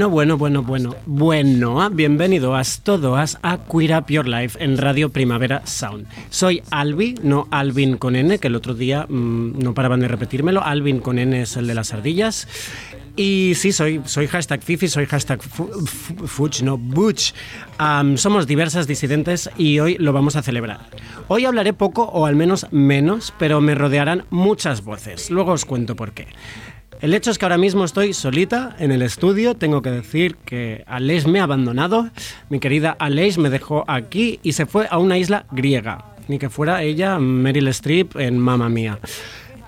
Bueno, bueno, bueno, bueno, bueno, bienvenidos todos a Queer Up Your Life en Radio Primavera Sound. Soy Albi, no Alvin con N, que el otro día mm, no paraban de repetírmelo. Alvin con N es el de las ardillas. Y sí, soy, hashtag Fifi, soy hashtag fu- fu- Fuch, no Butch. Somos diversas disidentes y hoy lo vamos a celebrar. Hoy hablaré poco o al menos menos, pero me rodearán muchas voces. Luego os cuento por qué. El hecho es que ahora mismo estoy solita en el estudio. Tengo que decir que Aleix me ha abandonado. Mi querida Aleix me dejó aquí y se fue a una isla griega. Ni que fuera ella Meryl Streep en Mamma Mía.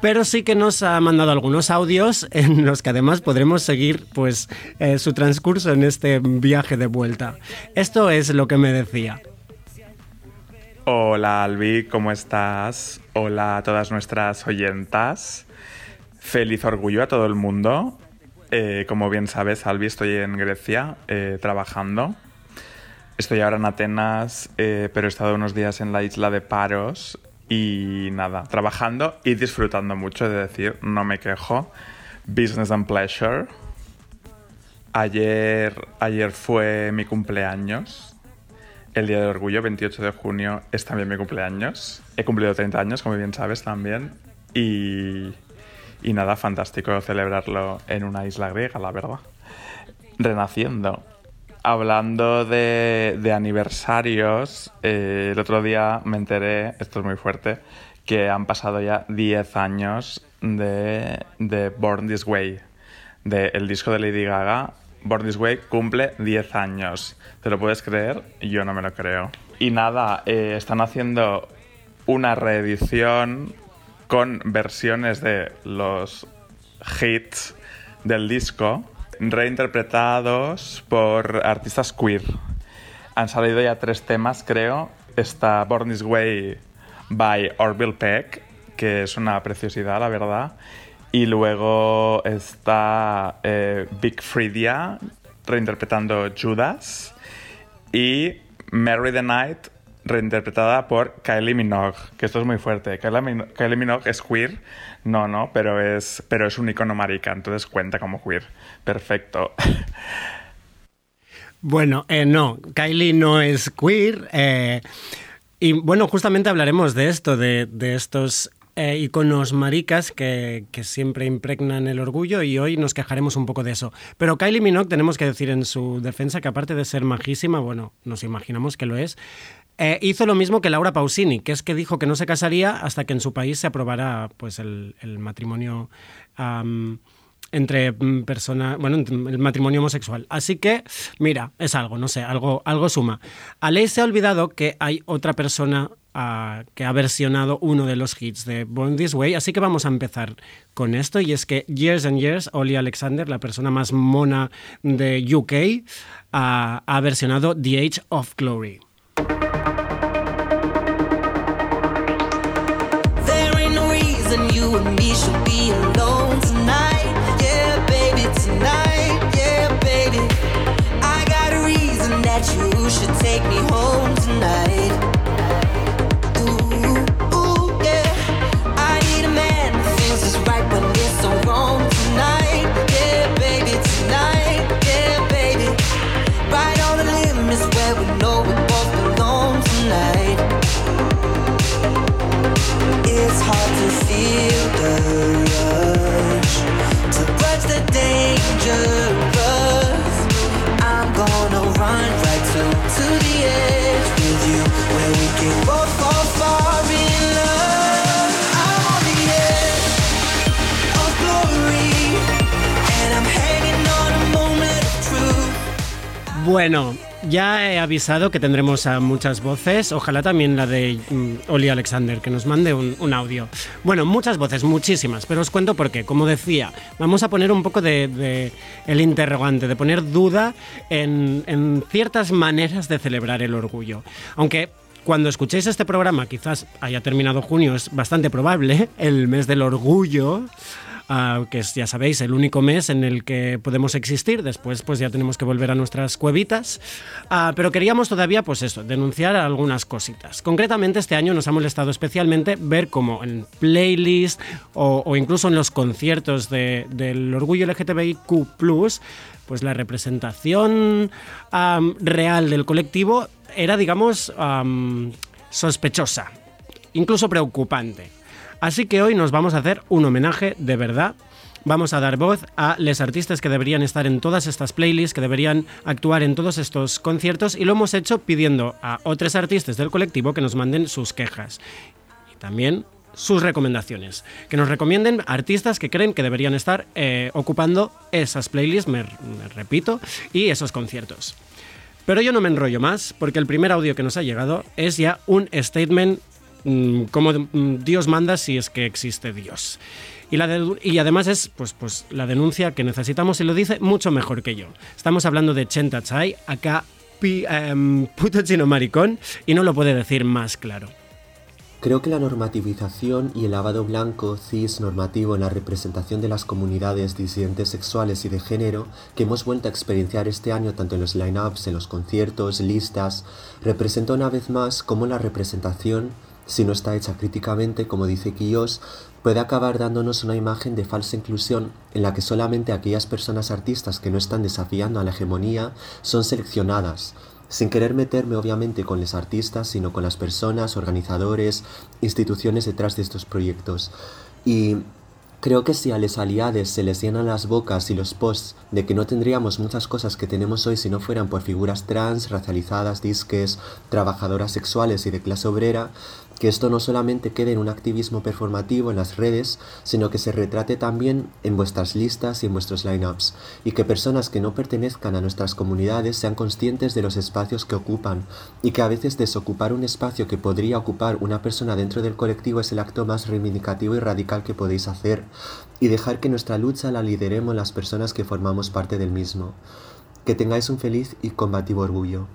Pero sí que nos ha mandado algunos audios en los que además podremos seguir pues, eh, su transcurso en este viaje de vuelta. Esto es lo que me decía. Hola Albi, ¿cómo estás? Hola a todas nuestras oyentas. Feliz orgullo a todo el mundo. Eh, como bien sabes, Albi, estoy en Grecia eh, trabajando. Estoy ahora en Atenas, eh, pero he estado unos días en la isla de Paros y nada, trabajando y disfrutando mucho, de decir, no me quejo. Business and pleasure. Ayer, ayer fue mi cumpleaños. El Día del Orgullo, 28 de junio, es también mi cumpleaños. He cumplido 30 años, como bien sabes también. Y, y nada, fantástico celebrarlo en una isla griega, la verdad. Renaciendo. Hablando de, de aniversarios, eh, el otro día me enteré, esto es muy fuerte, que han pasado ya 10 años de, de Born This Way, del disco de Lady Gaga. Born This Way cumple 10 años. ¿Te lo puedes creer? Yo no me lo creo. Y nada, eh, están haciendo una reedición con versiones de los hits del disco reinterpretados por artistas queer. Han salido ya tres temas, creo. Está Born This Way by Orville Peck, que es una preciosidad, la verdad. Y luego está eh, Big Freedia reinterpretando Judas. Y Mary the Night reinterpretada por Kylie Minogue, que esto es muy fuerte. Kylie, Min- Kylie Minogue es queer, no, no, pero es, pero es un icono marica, entonces cuenta como queer. Perfecto. Bueno, eh, no, Kylie no es queer. eh, y bueno, justamente hablaremos de esto, de, de estos eh, iconos maricas que, que siempre impregnan el orgullo y hoy nos quejaremos un poco de eso. Pero Kylie Minogue tenemos que decir en su defensa que aparte de ser majísima, bueno, nos imaginamos que lo es, eh, hizo lo mismo que Laura Pausini, que es que dijo que no se casaría hasta que en su país se aprobara pues, el, matrimonio entre mm, personas, bueno, el matrimonio homosexual. Así que, mira, es algo, no sé, algo, algo suma. Aleix se ha olvidado que hay otra persona ah, que ha versionado uno de los hits de Born This Way, así que vamos a empezar con esto, y es que Years and Years, Oli Alexander, la persona más mona de UK, ah, ha versionado The Age of Glory. Bueno, ya he avisado que tendremos a muchas voces, ojalá también la de mm, Oli Alexander, que nos mande un, audio. Bueno, muchas voces, muchísimas, pero os cuento por qué. Como decía, vamos a poner un poco de, de el interrogante, de poner duda en, en ciertas maneras de celebrar el orgullo. Aunque cuando escuchéis este programa, quizás haya terminado junio, es bastante probable, el mes del orgullo. Que es, ya sabéis, el único mes en el que podemos existir. Después, pues ya tenemos que volver a nuestras cuevitas. Ah, pero queríamos todavía, pues eso, denunciar algunas cositas. Concretamente, este año nos ha molestado especialmente ver cómo en playlist o, incluso en los conciertos de- del orgullo LGTBIQ, pues la representación real del colectivo era, digamos, am, sospechosa, incluso preocupante. Así que hoy nos vamos a hacer un homenaje de verdad. Vamos a dar voz a los artistas que deberían estar en todas estas playlists, que deberían actuar en todos estos conciertos y lo hemos hecho pidiendo a otros artistas del colectivo que nos manden sus quejas y también sus recomendaciones. Que nos recomienden artistas que creen que deberían estar eh, ocupando esas playlists, me, repito, y esos conciertos. Pero yo no me enrollo más, porque el primer audio que nos ha llegado es ya un statement como mm, Dios manda si es que existe Dios. Y, la de- y además es pues, pues, la denuncia que necesitamos y lo dice mucho mejor que yo. Estamos hablando de Chenta Chai, acá pi- em, puto chino maricón, y no lo puede decir más claro. Creo que la normativización y el lavado blanco cis normativo en la representación de las comunidades disidentes sexuales y de género que hemos vuelto a experienciar este año tanto en los line-ups, en los conciertos, listas, representa una vez más cómo la representación, si no está hecha críticamente, como dice Quillos, puede acabar dándonos una imagen de falsa inclusión en la que solamente aquellas personas artistas que no están desafiando a la hegemonía son seleccionadas, sin querer meterme obviamente con los artistas, sino con las personas, organizadores, instituciones detrás de estos proyectos. Y creo que si a les aliades se les llenan las bocas y los posts de que no tendríamos muchas cosas que tenemos hoy si no fueran por figuras trans, racializadas, disques, trabajadoras sexuales y de clase obrera, que esto no solamente quede en un activismo performativo en las redes, sino que se retrate también en vuestras listas y en vuestros lineups, y que personas que no pertenezcan a nuestras comunidades sean conscientes de los espacios que ocupan, y que a veces desocupar un espacio que podría ocupar una persona dentro del colectivo es el acto más reivindicativo y radical que podéis hacer, y dejar que nuestra lucha la lideremos las personas que formamos parte del mismo. Que tengáis un feliz y combativo orgullo.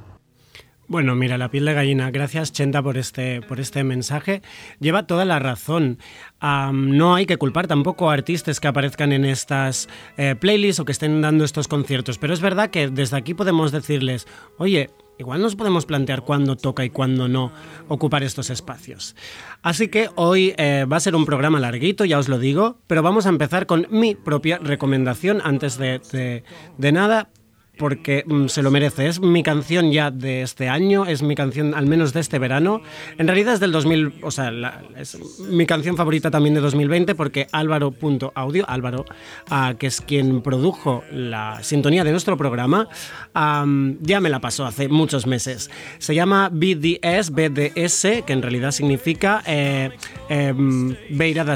Bueno, mira, la piel de gallina. Gracias, Chenta, por este, por este mensaje. Lleva toda la razón. No hay que culpar tampoco a artistas que aparezcan en estas eh, playlists o que estén dando estos conciertos. Pero es verdad que desde aquí podemos decirles, oye, igual nos podemos plantear cuándo toca y cuándo no ocupar estos espacios. Así que hoy eh, va a ser un programa larguito, ya os lo digo, pero vamos a empezar con mi propia recomendación antes de nada porque mm, se lo merece. Es mi canción ya de este año, es mi canción al menos de este verano. En realidad es del 2000, o sea, la- es mi canción favorita también de 2020 porque Álvaro.audio, Álvaro, ah, que es quien produjo la sintonía de nuestro programa, am, ya me la pasó hace muchos meses. Se llama BDS, BDS, que en realidad significa eh, em, Beirada.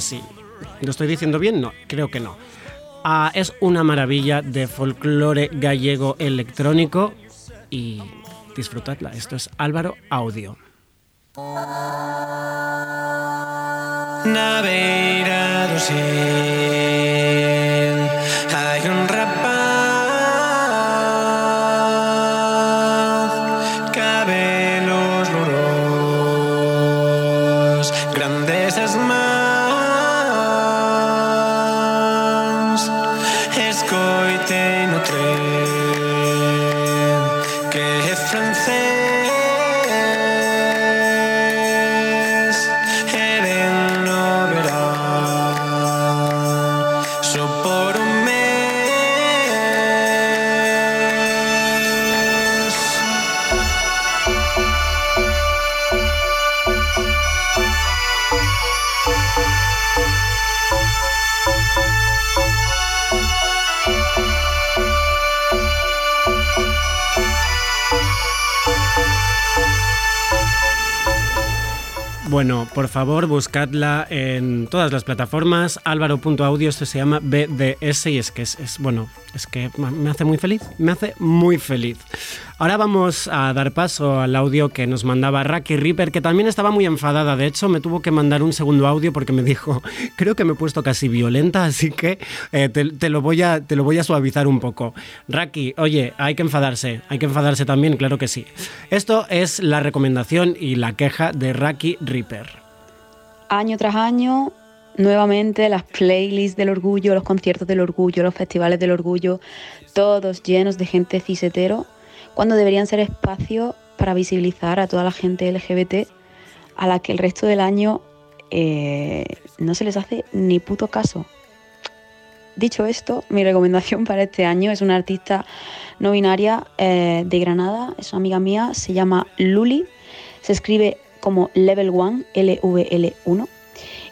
¿Lo estoy diciendo bien? No, creo que no. Ah, es una maravilla de folclore gallego electrónico y disfrutadla. Esto es Álvaro Audio. Bueno, por favor, buscadla en todas las plataformas. Álvaro.audio, esto se llama BDS y es que es, es, bueno, es que me hace muy feliz, me hace muy feliz. Ahora vamos a dar paso al audio que nos mandaba Raki Ripper, que también estaba muy enfadada. De hecho, me tuvo que mandar un segundo audio porque me dijo, creo que me he puesto casi violenta, así que eh, te, te lo voy a, te lo voy a suavizar un poco. Raki, oye, hay que enfadarse, hay que enfadarse también, claro que sí. Esto es la recomendación y la queja de Raki Ripper. año tras año, nuevamente las playlists del orgullo, los conciertos del orgullo, los festivales del orgullo, todos llenos de gente cisetero, cuando deberían ser espacios para visibilizar a toda la gente LGBT a la que el resto del año eh, no se les hace ni puto caso. Dicho esto, mi recomendación para este año es una artista no binaria eh, de Granada, es una amiga mía, se llama Luli, se escribe como Level 1, L-V-L-1,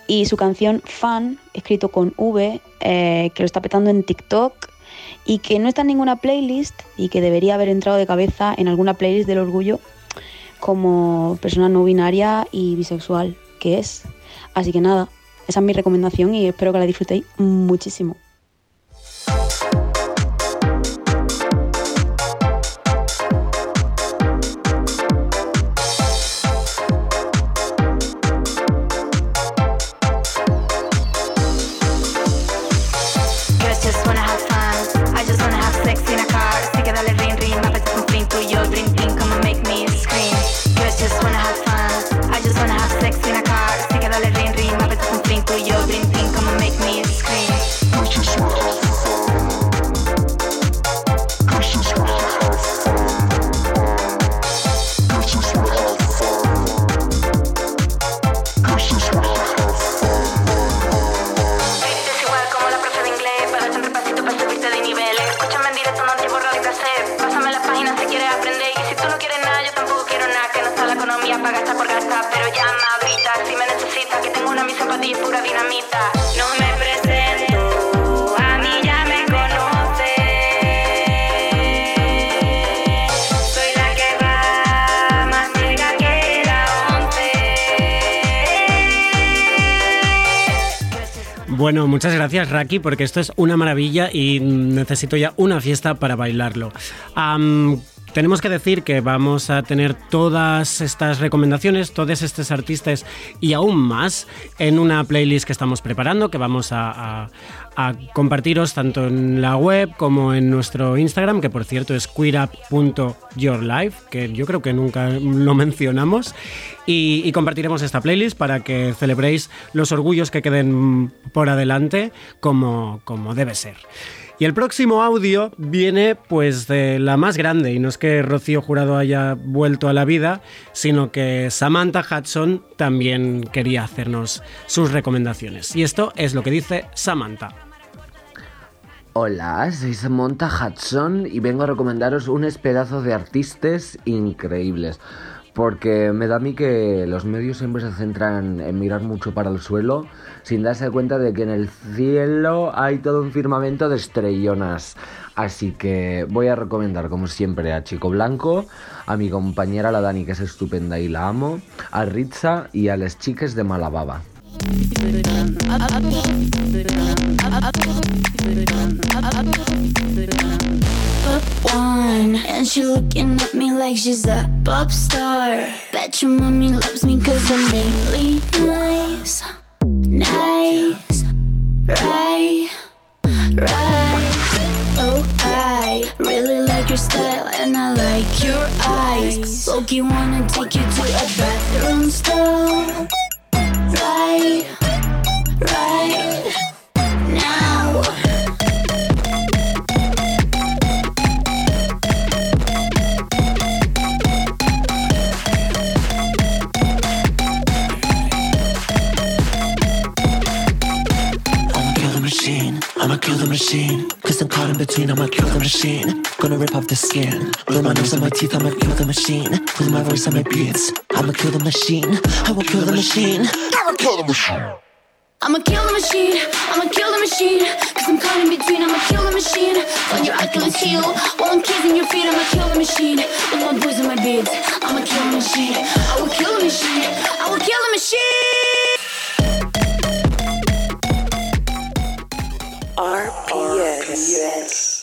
y su canción Fan, escrito con V, eh, que lo está petando en TikTok y que no está en ninguna playlist y que debería haber entrado de cabeza en alguna playlist del orgullo como persona no binaria y bisexual que es. Así que nada, esa es mi recomendación y espero que la disfrutéis muchísimo. Muchas gracias Raki, porque esto es una maravilla y necesito ya una fiesta para bailarlo. Tenemos que decir que vamos a tener todas estas recomendaciones, todos estos artistas y aún más en una playlist que estamos preparando, que vamos a, compartiros tanto en la web como en nuestro Instagram, que por cierto es queerup.yourlife, que yo creo que nunca lo mencionamos. Y, y compartiremos esta playlist para que celebréis los orgullos que queden por adelante como, como debe ser. Y el próximo audio viene pues de la más grande, y no es que Rocío Jurado haya vuelto a la vida, sino que Samantha Hudson también quería hacernos sus recomendaciones. Y esto es lo que dice Samantha. Hola, soy Samantha Hudson y vengo a recomendaros unos pedazos de artistas increíbles. Porque me da a mí que los medios siempre se centran en mirar mucho para el suelo sin darse cuenta de que en el cielo hay todo un firmamento de estrellonas. Así que voy a recomendar como siempre a Chico Blanco, a mi compañera la Dani que es estupenda y la amo, a Ritza y a las chicas de Malababa. One. And she looking at me like she's a pop star. Bet your mommy loves me cause I'm really nice. Nice. Right. Right. Oh, I really like your style and I like your eyes. Loki wanna take you to a bathroom stall Cause I'm caught in between, I'ma kill the machine. Gonna rip off the skin. Blue my nose and my teeth, I'ma kill the machine. With my voice and my beats, I'ma kill the machine. I will kill the machine. I'ma kill the machine. I'ma kill the machine, I'ma kill the machine Cause I'm caught in between, I'ma kill the machine On your Achilles heel, while I'm kissing your feet I'ma kill the machine, with my boys and my beads I'ma kill the machine, I will kill the machine I will kill the machine RPS.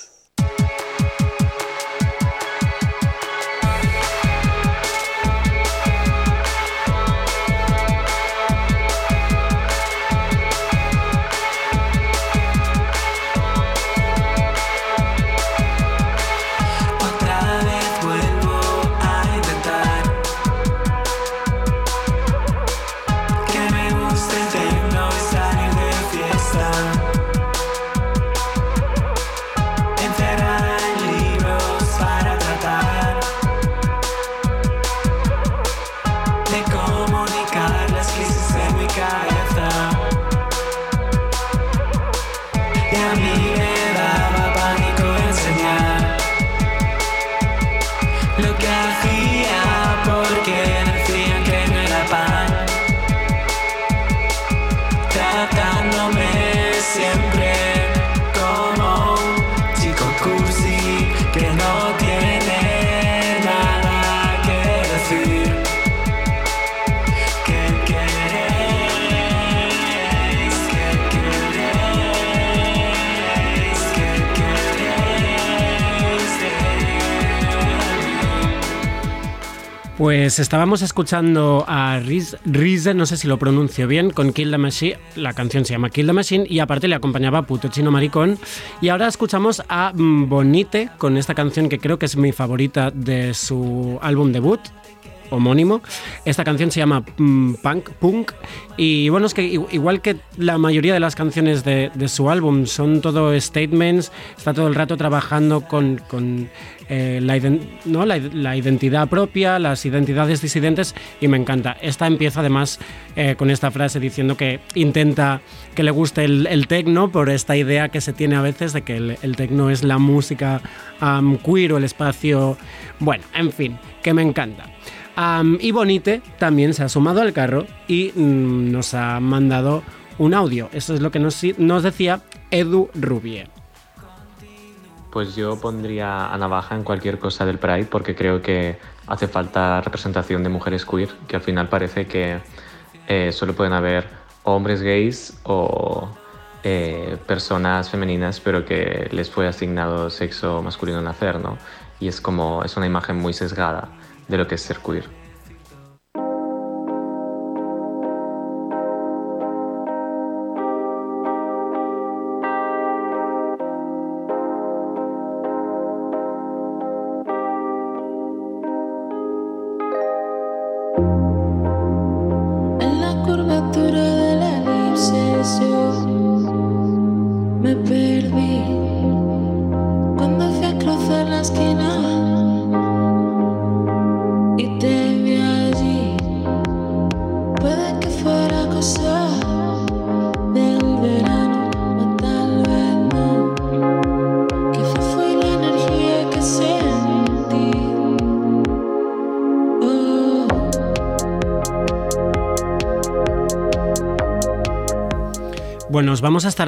Pues estábamos escuchando a Riz, Rize, no sé si lo pronuncio bien, con Kill the Machine. La canción se llama Kill the Machine y aparte le acompañaba Puto Chino Maricón. Y ahora escuchamos a Bonite con esta canción que creo que es mi favorita de su álbum debut, homónimo. Esta canción se llama mm, Punk Punk y bueno, es que igual que la mayoría de las canciones de, su álbum son todo statements, está todo el rato trabajando con, eh, la, identidad propia, las identidades disidentes y me encanta. Esta empieza además eh, con esta frase diciendo que intenta que le guste el, el tecno por esta idea que se tiene a veces de que el, el tecno es la música am, queer o el espacio... Bueno, en fin, que me encanta. Y Bonite también se ha sumado al carro y mm, nos ha mandado un audio. Eso es lo que nos, decía Edu Rubier. Pues yo pondría a Navaja en cualquier cosa del Pride porque creo que hace falta representación de mujeres queer, que al final parece que eh, solo pueden haber hombres gays o eh, personas femeninas, pero que les fue asignado sexo masculino al nacer, ¿no? Y es como, es una imagen muy sesgada de lo que es ser queer.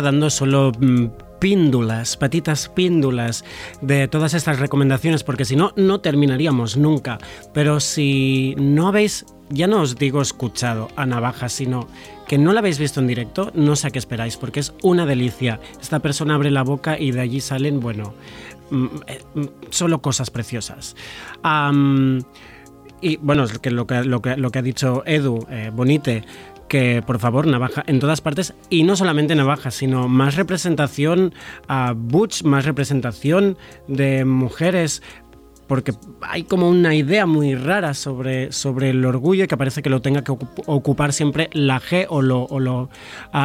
Dando solo mm, píndulas, patitas píndulas de todas estas recomendaciones, porque si no, no terminaríamos nunca. Pero si no habéis, ya no os digo escuchado a Navaja, sino que no la habéis visto en directo, no sé a qué esperáis, porque es una delicia. Esta persona abre la boca y de allí salen, bueno, mm, eh, mm, solo cosas preciosas. Y bueno, lo que, lo que, lo que ha dicho Edu, eh, Bonite, que por favor, navaja en todas partes, y no solamente navaja, sino más representación a Butch, más representación de mujeres, porque hay como una idea muy rara sobre, sobre el orgullo que parece que lo tenga que ocup- ocupar siempre la G o lo, o lo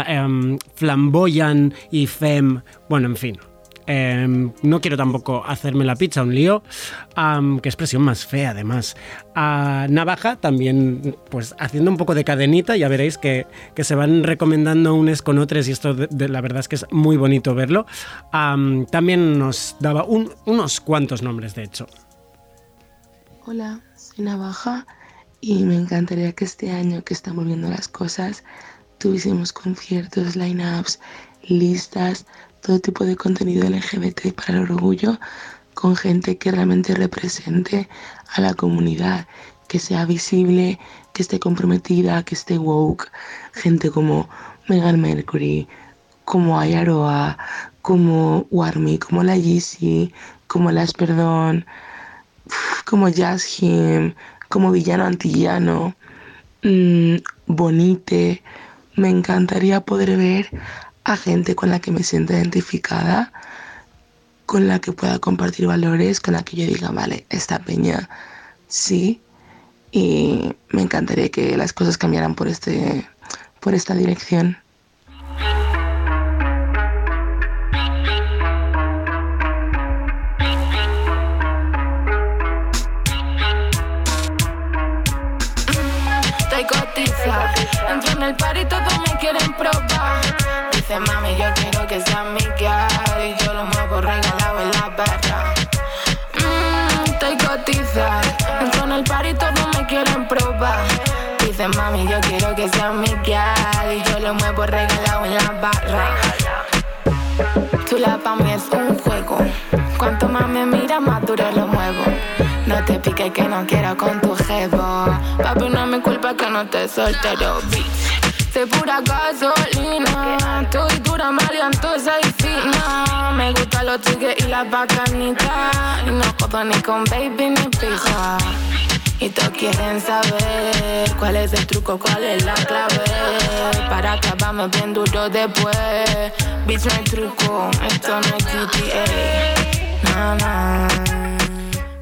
em, flamboyan y fem, bueno, en fin. Em, no quiero tampoco hacerme la pizza un lío. Am, qué expresión más fea, además. A Navaja también, pues haciendo un poco de cadenita, ya veréis que, que se van recomendando unos con otros y esto de- la verdad es que es muy bonito verlo. Am, también nos daba un- unos cuantos nombres, de hecho. Hola, soy Navaja y me encantaría que este año que estamos viendo las cosas tuviésemos conciertos, line-ups, listas, todo tipo de contenido LGBT para el orgullo con gente que realmente represente a la comunidad, que sea visible, que esté comprometida, que esté woke, gente como Megan Mercury, como Ayaroa, como Warmy, como la Yeezy, como Las Perdón, como Jazz como Villano Antillano, mm, Bonite. Me encantaría poder ver a gente con la que me sienta identificada, con la que pueda compartir valores, con la que yo diga, vale, esta peña sí. Y me encantaría que las cosas cambiaran por, este, por esta dirección. Barra. Mm, estoy cotiza, entro en el par y todos me quieren probar. Dice mami, yo quiero que sea mi girl y yo lo muevo regalado en la barra. Tú la pa' mí es un juego. Cuanto más me mira, más duro lo muevo. No te piques que no quiero con tu jevo. Papi, no es mi culpa que no te soltero, bitch. Soy pura gasolina. Tú y dura maleantosa y fina. Me gustan los tigres y las bacanitas. Y no jodo ni con baby ni pija. Y Toditos quieren saber cuál es el truco, cuál es la clave. Para clavarme bien duro después. Beats no hay truco, esto no es GTA.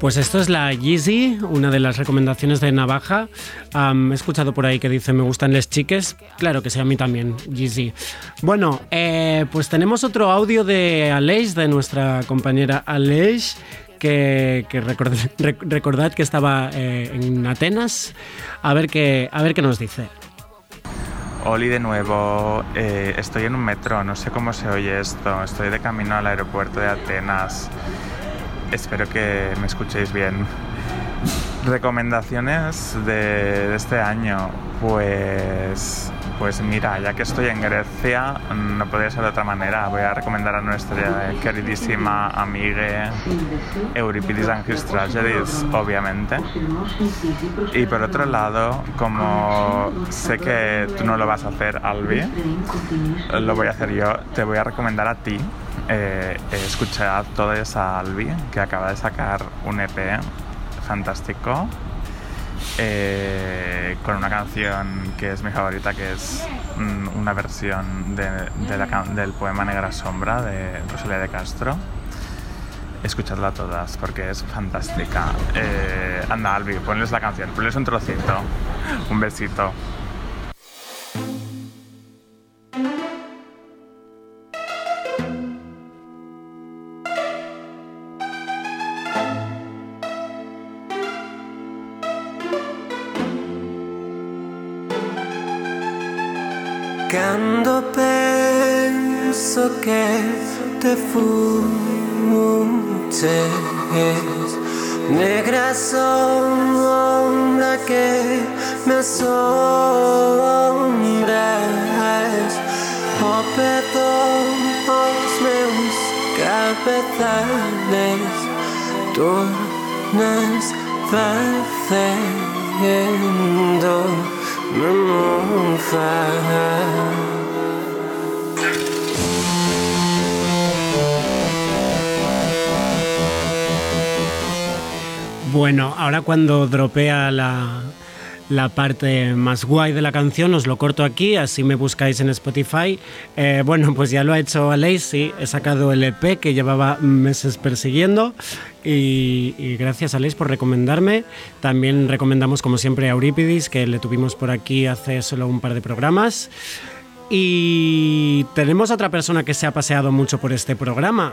Pues esto es la Yeezy, una de las recomendaciones de Navaja. Am, he escuchado por ahí que dice me gustan les chiques. Claro que sí, a mí también, Yeezy. Bueno, eh, pues tenemos otro audio de Aleix, de nuestra compañera Aleix, que, que record- rec- recordad que estaba eh, en Atenas. A ver, qué, a ver qué nos dice. Oli de nuevo, eh, estoy en un metro, no sé cómo se oye esto, estoy de camino al aeropuerto de Atenas. Espero que me escuchéis bien. Recomendaciones de, este año, pues, pues mira, ya que estoy en Grecia, no podría ser de otra manera. Voy a recomendar a nuestra queridísima amiga Euripides and His Tragedies, obviamente. Y por otro lado, como sé que tú no lo vas a hacer, Albi, lo voy a hacer yo. Te voy a recomendar a ti eh, escuchar todo esa Albi, que acaba de sacar un EP fantástico. Eh, con una canción que es mi favorita, que es mm, una versión del poema Negra Sombra de Rosalía de Castro. Escuchadla todas porque es fantástica. Eh, anda, Albi, ponles la canción, ponles un trocito. Un besito. Quando penso che te fugges Negra sombra que me asombras O perdón os meus cabezales Tornas facendo me mofar Bueno, ahora cuando dropea la, la parte más guay de la canción, os lo corto aquí, así me buscáis en Spotify. Eh, bueno, pues ya lo ha hecho Aleix, sí, he sacado el EP que llevaba meses persiguiendo. Y, y gracias Aleix por recomendarme. También recomendamos como siempre a Eurípides, que le tuvimos por aquí hace solo un par de programas. Y tenemos otra persona que se ha paseado mucho por este programa,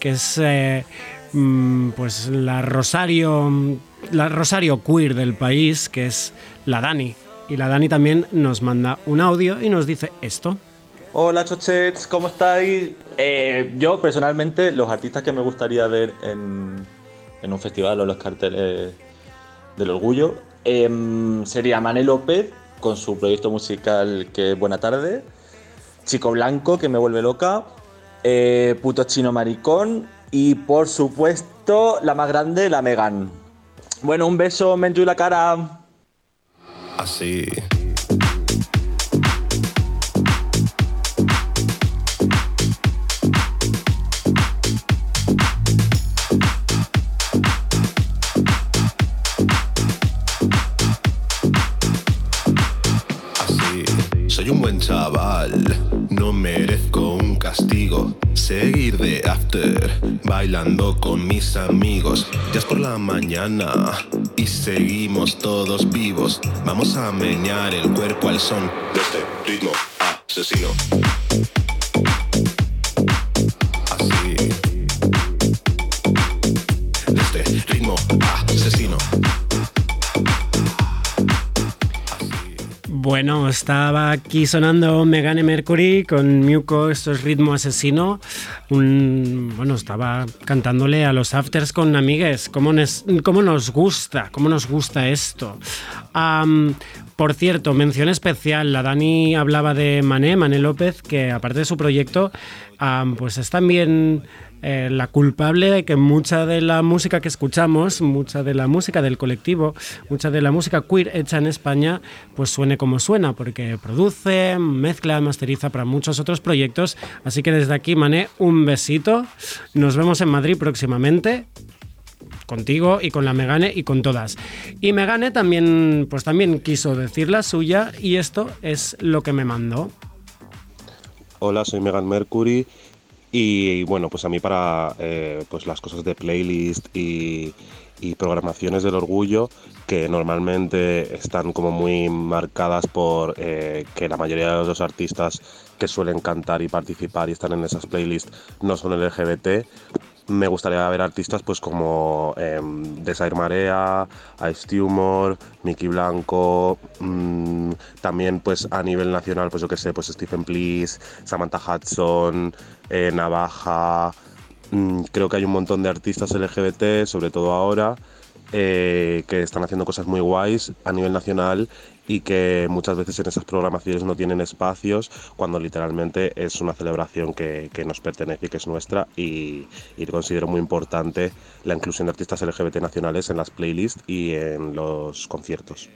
que es eh, mm, pues la Rosario, la Rosario queer del país, que es la Dani. Y la Dani también nos manda un audio y nos dice esto. Hola chochets, ¿cómo estáis? Eh, yo personalmente los artistas que me gustaría ver en, en un festival o los carteles del orgullo em, sería Mané López con su proyecto musical que es Buena Tarde, Chico Blanco que me vuelve loca, eh, Puto Chino Maricón y por supuesto la más grande, la Megan. Bueno, un beso, y la cara. Así. Chaval, no merezco un castigo. Seguir de after, bailando con mis amigos. Ya es por la mañana y seguimos todos vivos. Vamos a menear el cuerpo al son de este ritmo asesino. Bueno, estaba aquí sonando Megane Mercury con Muco, esto es ritmo asesino. Bueno, estaba cantándole a los afters con amigues. ¿Cómo nos, gusta? ¿Cómo nos gusta esto? Por cierto, mención especial, la Dani hablaba de Mané, Mané López, que aparte de su proyecto, pues es también eh, la culpable de que mucha de la música que escuchamos, mucha de la música del colectivo, mucha de la música queer hecha en España, pues suene como suena, porque produce, mezcla, masteriza para muchos otros proyectos. Así que desde aquí, Mané, un besito. Nos vemos en Madrid próximamente. contigo y con la Megane y con todas. Y Megane también, pues también quiso decir la suya y esto es lo que me mandó. Hola, soy Megan Mercury y bueno, pues a mí para eh, pues las cosas de playlist y, programaciones del orgullo que normalmente están como muy marcadas por eh, que la mayoría de los artistas que suelen cantar y participar y están en esas playlists no son LGBT. Me gustaría ver artistas pues como eh, Desire Marea, Ice Tumor, Mickey Blanco, mm, también pues a nivel nacional pues yo que sé, pues Stephen Please, Samantha Hudson, eh, Navaja, mm, creo que hay un montón de artistas LGBT, sobre todo ahora, eh, que están haciendo cosas muy guays a nivel nacional y que muchas veces en esas programaciones no tienen espacios cuando literalmente es una celebración que, nos pertenece y que es nuestra y considero muy importante la inclusión de artistas LGBT nacionales en las playlists y en los conciertos.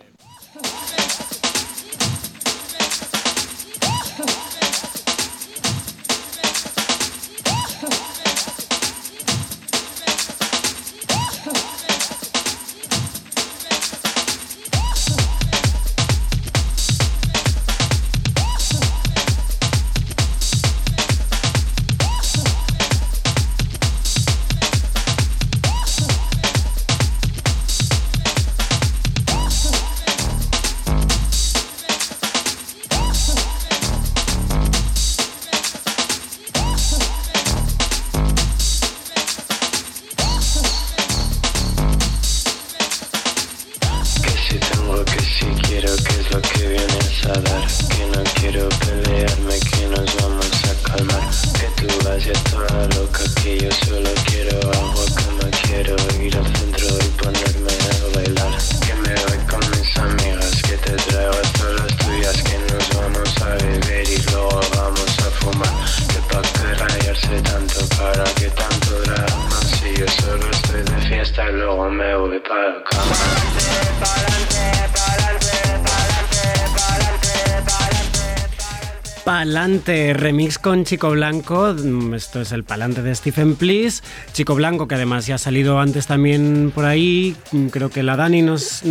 Palante, remix con Chico Blanco. Mm, Esto es el Palante de Stephen Please. Chico Blanco, que además ya ha salido antes también por ahí. Mm, Creo que la Dani nos,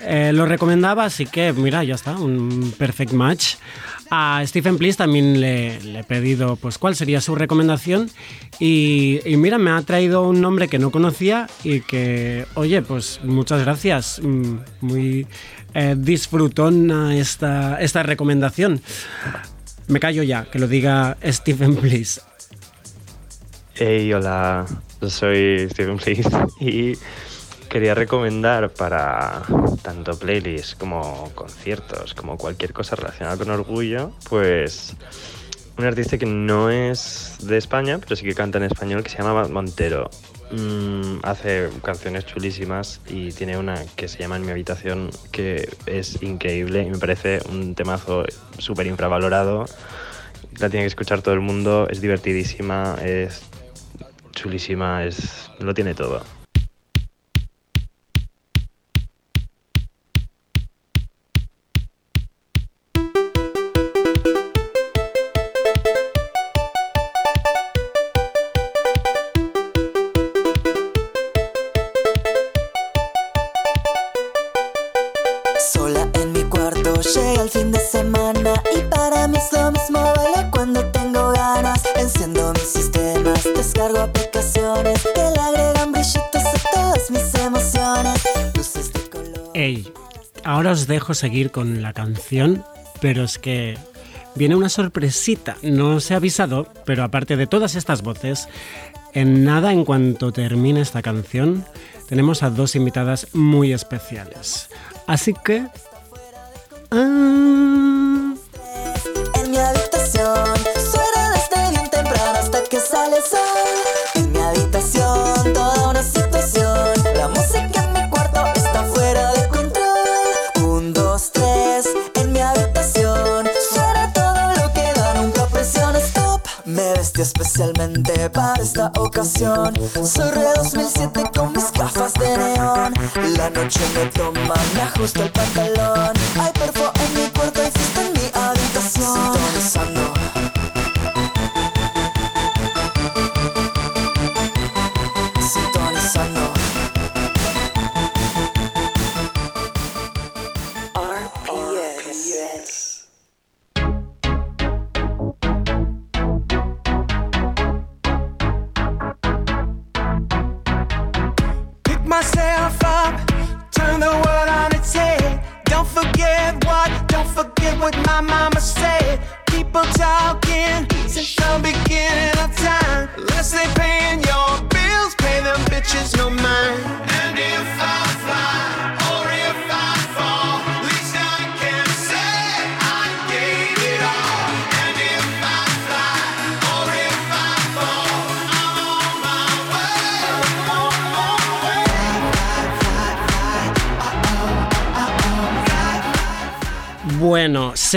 eh, lo recomendaba, así que mira, ya está, un perfect match. A Stephen Please también le, he pedido pues cuál sería su recomendación y, mira, me ha traído un nombre que no conocía y que, oye, pues muchas gracias, Mm, muy eh, disfrutona esta, esta recomendación. Me callo ya, que lo diga Stephen Please. Hey, hola, soy Steven Please y quería recomendar para tanto playlists como conciertos, como cualquier cosa relacionada con orgullo, pues un artista que no es de España, pero sí que canta en español, que se llama Montero. Mm, hace canciones chulísimas y tiene una que se llama En mi habitación, que es increíble y me parece un temazo súper infravalorado. La tiene que escuchar todo el mundo, es divertidísima, es chulísima, es lo tiene todo. Os dejo seguir con la canción, pero es que viene una sorpresita. No os he avisado, pero aparte de todas estas voces, en nada, en cuanto termine esta canción, tenemos a dos invitadas muy especiales. Así que... ah, Especialmente para esta ocasión. Soy re 2007 con mis gafas de neón. La noche me toma, me ajusto el pantalón. Hay perfo en mi cuarto y fiesta en mi habitación. Sintonizando.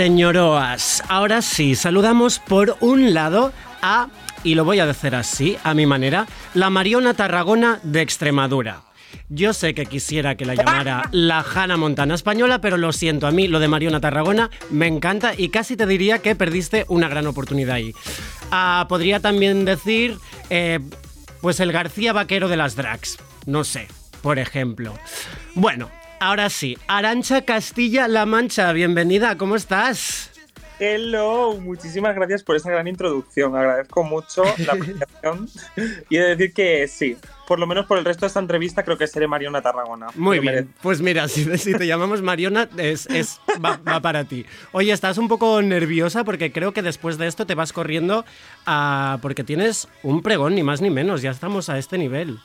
Señoroas, ahora sí, saludamos por un lado a, y lo voy a decir así, a mi manera, la Mariona Tarragona de Extremadura. Yo sé que quisiera que la llamara la Hannah Montana española, pero lo siento, a mí lo de Mariona Tarragona me encanta y casi te diría que perdiste una gran oportunidad ahí. Ah, podría también decir, eh, pues el García Vaquero de las drags, no sé, por ejemplo. Bueno, ahora sí, Arancha Castilla-La Mancha, bienvenida, ¿cómo estás? Hello, muchísimas gracias por esa gran introducción. Agradezco mucho la presentación y he de decir que sí, por lo menos por el resto de esta entrevista creo que seré Mariona Tarragona. Muy bien, merezco. pues mira, si, si te llamamos Mariona, es, es- va, va para ti. Oye, estás un poco nerviosa porque creo que después de esto te vas corriendo a... porque tienes un pregón, ni más ni menos, ya estamos a este nivel.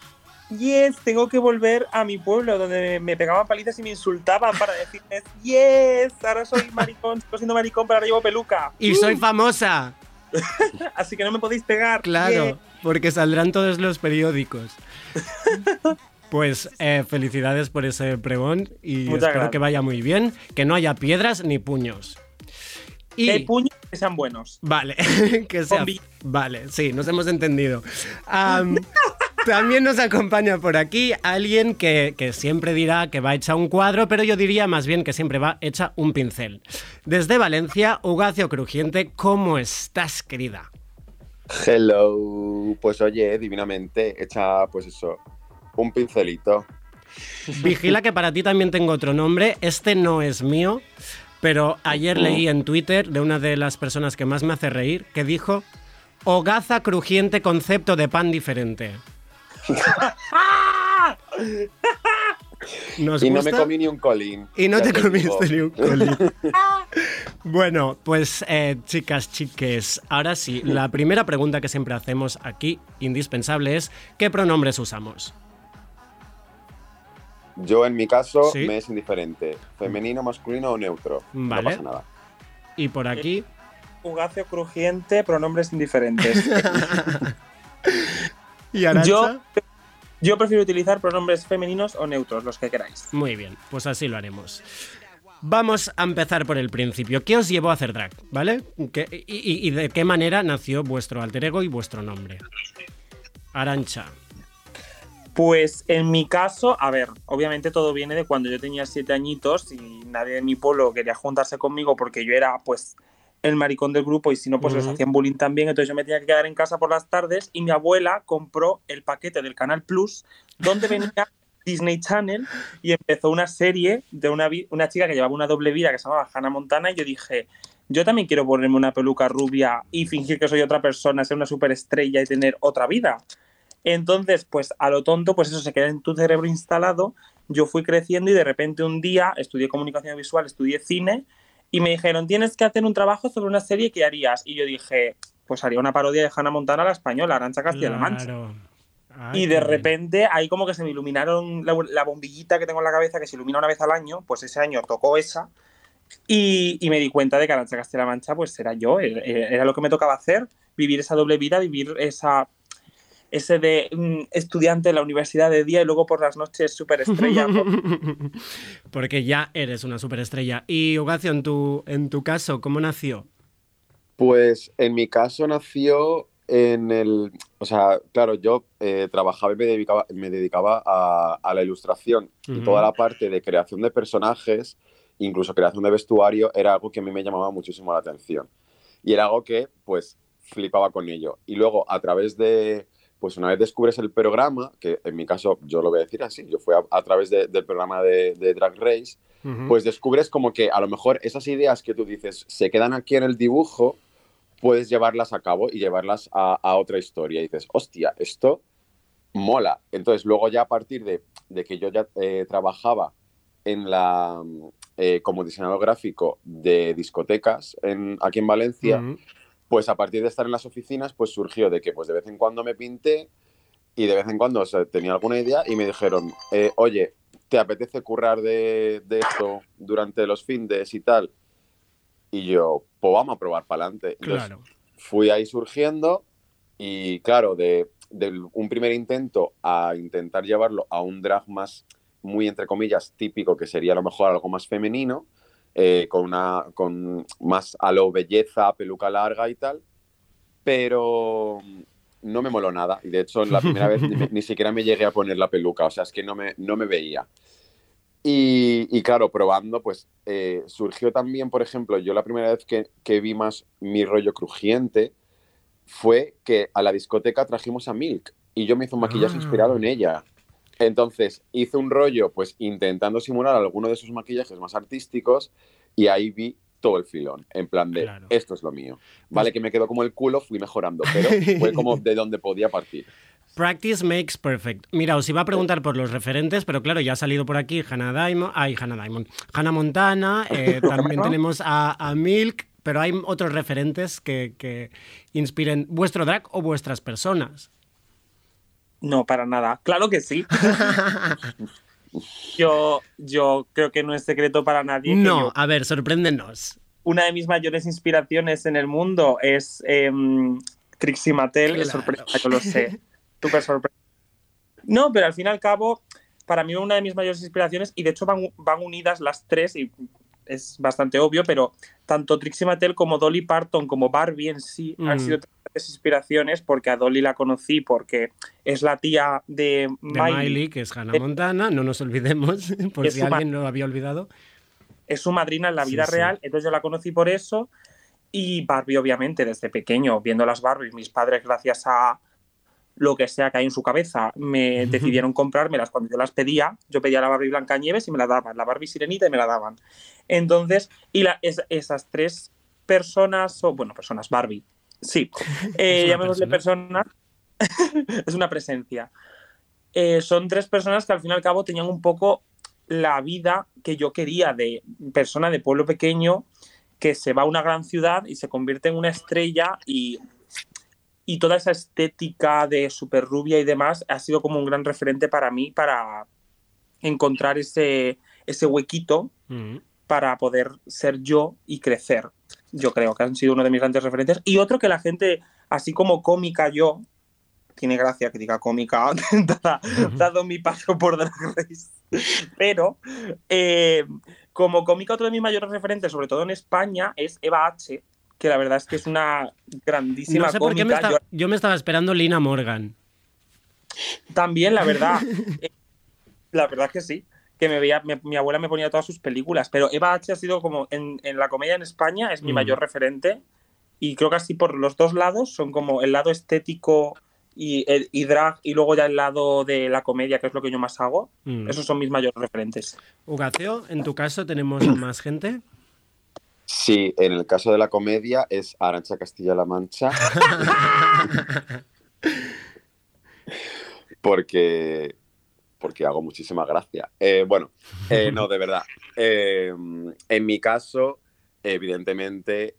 Yes, tengo que volver a mi pueblo donde me pegaban palizas y me insultaban para decirles, yes, ahora soy maricón, sigo siendo maricón, pero ahora llevo peluca. Y Uh, soy famosa, Así que no me podéis pegar. claro, porque saldrán todos los periódicos. Pues eh, felicidades por ese pregón y Muchas espero gracias. que vaya muy bien, que no haya piedras ni puños. Que hay puños que sean buenos. Vale, que sea. Vale, sí, nos hemos entendido. Am, también nos acompaña por aquí alguien que, que siempre dirá que va hecha un cuadro, pero yo diría más bien que siempre va hecha un pincel. Desde Valencia, Ugacio Crujiente, ¿cómo estás, querida? Hello, pues oye, divinamente, echa pues eso, un pincelito. Vigila que para ti también tengo otro nombre. Este no es mío, pero ayer leí en Twitter de una de las personas que más me hace reír que dijo: Hogaza crujiente concepto de pan diferente. ¿Nos y no me comí ni un colín. Y no te te comiste ni un colín. Bueno, pues eh, chicas, chiques, ahora sí, la primera pregunta que siempre hacemos aquí, indispensable, es ¿qué pronombres usamos? Yo en mi caso Sí. me es indiferente, femenino, masculino o neutro. Vale. No pasa nada. Y por aquí, Ugacio crujiente, pronombres indiferentes. ¿Y Arantxa? yo, yo prefiero utilizar pronombres femeninos o neutros, los que queráis. Muy bien, pues así lo haremos. Vamos a empezar por el principio. ¿Qué os llevó a hacer drag? ¿Vale? ¿Qué- y, y- y de qué manera nació vuestro alter ego y vuestro nombre? Arancha. Pues en mi caso, a ver, obviamente todo viene de cuando yo tenía siete añitos y nadie de mi pueblo quería juntarse conmigo porque yo era pues el maricón del grupo y si no pues les Ujú. hacían bullying también, entonces yo me tenía que quedar en casa por las tardes y mi abuela compró el paquete del Canal Plus donde venía Disney Channel y empezó una serie de una, una chica que llevaba una doble vida que se llamaba Hannah Montana y yo dije, yo también quiero ponerme una peluca rubia y fingir que soy otra persona, ser una superestrella y tener otra vida. Entonces, pues a lo tonto, pues eso se queda en tu cerebro instalado. Yo fui creciendo y de repente un día estudié comunicación visual, estudié cine y me dijeron, tienes que hacer un trabajo sobre una serie que harías. Y yo dije, pues haría una parodia de Hannah Montana a la española, Arancha Castilla-La Mancha. Claro. Ay, Y de bien. repente ahí como que se me iluminaron la, la bombillita que tengo en la cabeza que se ilumina una vez al año, pues ese año tocó esa y, y me di cuenta de que Arancha Castilla-La Mancha pues era yo, era, era lo que me tocaba hacer, vivir esa doble vida, vivir esa ese de mm, estudiante en la universidad de día y luego por las noches superestrella. Porque ya eres una superestrella. Y Ugacio, en tu, en tu caso, ¿cómo nació? Pues en mi caso nació en el. O sea, claro, yo eh, trabajaba y me dedicaba, me dedicaba a, a la ilustración. Y toda la parte de creación de personajes, incluso creación de vestuario, era algo que a mí me llamaba muchísimo la atención. Y era algo que, pues, flipaba con ello. Y luego, a través de. Pues una vez descubres el programa, que en mi caso yo lo voy a decir así, yo fui a, a través de- del programa de, de Drag Race, pues descubres como que a lo mejor esas ideas que tú dices se quedan aquí en el dibujo, puedes llevarlas a cabo y llevarlas a, a otra historia. Y dices, hostia, esto mola. Entonces luego ya a partir de, de que yo ya eh, trabajaba en la, eh, como diseñador gráfico de discotecas en, aquí en Valencia. Pues a partir de estar en las oficinas, pues surgió de que pues de vez en cuando me pinté y de vez en cuando o sea, tenía alguna idea y me dijeron, eh, oye, ¿te apetece currar de, de esto durante los findes y tal? Y yo, pues vamos a probar para adelante. Claro. Fui ahí surgiendo y claro, de, de un primer intento a intentar llevarlo a un drag más, muy entre comillas, típico, que sería a lo mejor algo más femenino, eh, con, una, con más a lo belleza, peluca larga y tal, pero no me moló nada. Y de hecho, la primera vez ni, ni siquiera me llegué a poner la peluca, o sea, es que no me, no me veía. Y, y claro, probando, pues eh, surgió también, por ejemplo, yo la primera vez que, que vi más mi rollo crujiente fue que a la discoteca trajimos a Milk y yo me hice un maquillaje Ah. inspirado en ella. Entonces hice un rollo, pues intentando simular alguno de esos maquillajes más artísticos y ahí vi todo el filón, en plan de, esto es lo mío. Vale, que me quedó como el culo, fui mejorando, pero fue como de donde podía partir. Practice makes perfect. Mira, os iba a preguntar por los referentes, pero claro, ya ha salido por aquí Hannah Diamond, ay, Hannah Diamond, Hannah Montana, eh, también tenemos a, a Milk, pero hay otros referentes que, que inspiren vuestro drag o vuestras personas. No, para nada. Claro que sí. yo, yo creo que no es secreto para nadie. No, yo- a ver, sorpréndenos. una de mis mayores inspiraciones en el mundo es em, Trixie Mattel. Es sorpresa, yo lo sé. Súper sorpresa. No, pero al fin y al cabo, para mí una de mis mayores inspiraciones, y de hecho van, van unidas las tres, y es bastante obvio, pero tanto Trixie Mattel como Dolly Parton, como Barbie en sí, han Mm. sido tres inspiraciones, porque a Dolly la conocí porque es la tía de De Miley. Miley, que es Hannah Montana, no nos olvidemos, por si alguien lo había olvidado. es su madrina en la vida sí. real, entonces yo la conocí por eso. Y Barbie, obviamente, desde pequeño, viendo las Barbies, mis padres, gracias a lo que sea que hay en su cabeza, me decidieron comprármelas cuando yo las pedía. Yo pedía la Barbie Blanca Nieves y me la daban, la Barbie Sirenita y me la daban. Entonces, y la- es- esas tres personas, o bueno, personas, Barbie, sí, eh, llamémosle personas, es una presencia. Eh, son tres personas que al fin y al cabo tenían un poco la vida que yo quería de persona de pueblo pequeño que se va a una gran ciudad y se convierte en una estrella y, y toda esa estética de super rubia y demás ha sido como un gran referente para mí para encontrar ese, ese huequito Mm. para poder ser yo y crecer. Yo creo que han sido uno de mis grandes referentes. Y otro que la gente, así como cómica yo, tiene gracia que diga cómica, dado mi paso por Drag Race. Pero eh, como cómica, otro de mis mayores referentes, sobre todo en España, es Eva H., que la verdad es que es una grandísima No sé por qué me cómica. yo me estaba esperando Lina Morgan. También, la verdad. eh, la verdad que sí. Que me veía, me- mi abuela me ponía todas sus películas. Pero Eva H ha sido como en, en la comedia en España, es mi Mm. mayor referente. Y creo que así por los dos lados son como el lado estético y, el- y drag, y luego ya el lado de la comedia, que es lo que yo más hago. Mm. Esos son mis mayores referentes. Ugacio, en tu caso tenemos más gente. Sí, en el caso de la comedia es Arancha Castilla-La Mancha. porque, porque hago muchísima gracia. Eh, bueno, eh, no, de verdad. Eh, en mi caso, evidentemente,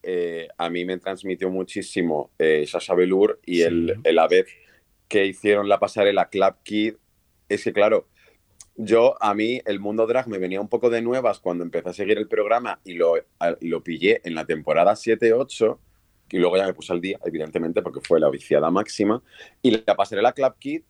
a mí me transmitió muchísimo Sasha Velour y el, el la vez que hicieron la pasarela Club Kid. Es que, claro, yo, a mí, el mundo drag me venía un poco de nuevas cuando empecé a seguir el programa y lo, a- y lo pillé en la temporada 7-8, y luego ya me puse al día, evidentemente, porque fue la viciada máxima. Y la pasarela Club Kid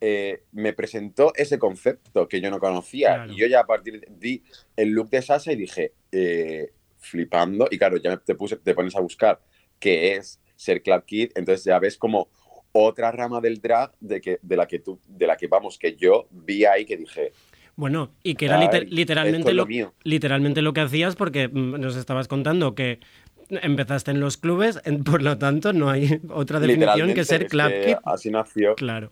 eh, me presentó ese concepto que yo no conocía. Claro. Y yo ya a partir de di el look de Sasha y dije, eh, flipando, y claro, ya te, puse, te pones a buscar qué es ser Club Kid, entonces ya ves como otra rama del drag de, que, de la que tú, de la que vamos, que yo vi ahí que dije, Bueno, y que era liter- literalmente lo literalmente lo que hacías porque mm, nos estabas contando que empezaste en los clubes, por lo tanto no hay otra definición que ser club que kid. así nació. Claro.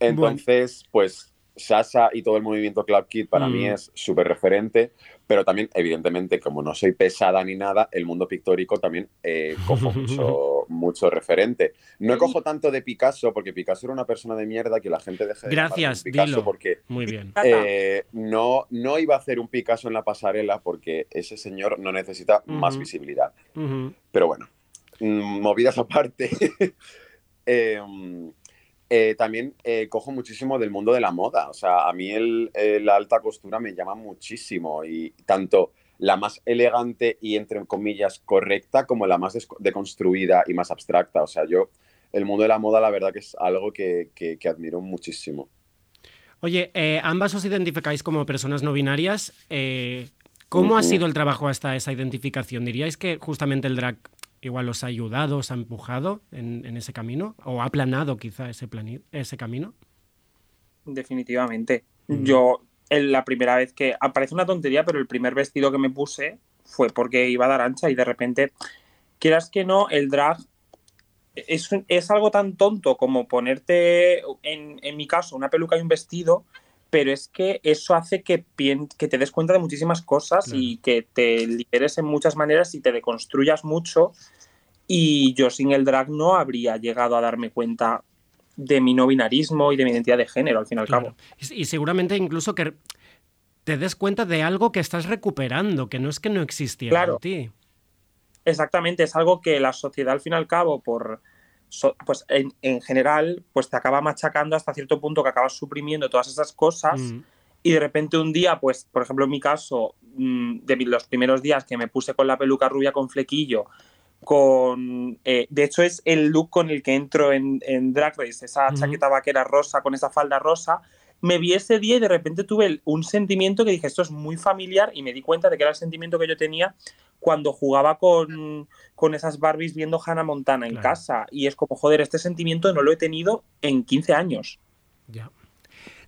Entonces, pues Sasa y todo el movimiento Club Kid para Mm. mí es súper referente, pero también, evidentemente, como no soy pesada ni nada, el mundo pictórico también eh, cojo mucho, mucho referente. No cojo tanto de Picasso, porque Picasso era una persona de mierda que la gente deje de Gracias, Picasso dilo. porque Muy bien. eh, no, no iba a hacer un Picasso en la pasarela porque ese señor no necesita más visibilidad. Pero bueno, mm, movidas aparte. eh, eh, también eh, cojo muchísimo del mundo de la moda. O sea, a mí el, eh, la alta costura me llama muchísimo. Y tanto la más elegante y, entre comillas, correcta, como la más deconstruida y más abstracta. O sea, yo, el mundo de la moda, la verdad que es algo que, que- que admiro muchísimo. Oye, eh, ambas os identificáis como personas no binarias. ¿Cómo ha sido el trabajo hasta esa identificación? ¿Diríais que justamente el drag igual os ha ayudado, os ha empujado en, en ese camino? ¿O ha aplanado quizá ese, ese camino? Definitivamente. Yo, la primera vez que. ah, Parece una tontería, pero el primer vestido que me puse fue porque iba a dar ancha y de repente, quieras que no, el drag es, es algo tan tonto como ponerte, en, en mi caso, una peluca y un vestido, pero es que eso hace que, que te des cuenta de muchísimas cosas y que te liberes en muchas maneras y te deconstruyas mucho. Y yo sin el drag no habría llegado a darme cuenta de mi no binarismo y de mi identidad de género, al fin y al cabo. Y, y seguramente incluso que te des cuenta de algo que estás recuperando, que no es que no existiera Claro. en ti. Exactamente, es algo que la sociedad al fin y al cabo, por so- pues en, en general, pues te acaba machacando hasta cierto punto que acabas suprimiendo todas esas cosas Mm. y de repente un día, pues por ejemplo en mi caso, mm, de los primeros días que me puse con la peluca rubia con flequillo, con eh, de hecho es el look con el que entro en, en Drag Race, esa Ujú. chaqueta vaquera rosa con esa falda rosa, me vi ese día y de repente tuve un sentimiento que dije, esto es muy familiar y me di cuenta de que era el sentimiento que yo tenía cuando jugaba con, con esas Barbies viendo Hannah Montana en Claro. casa. Y es como, joder, este sentimiento no lo he tenido en 15 años. Ya.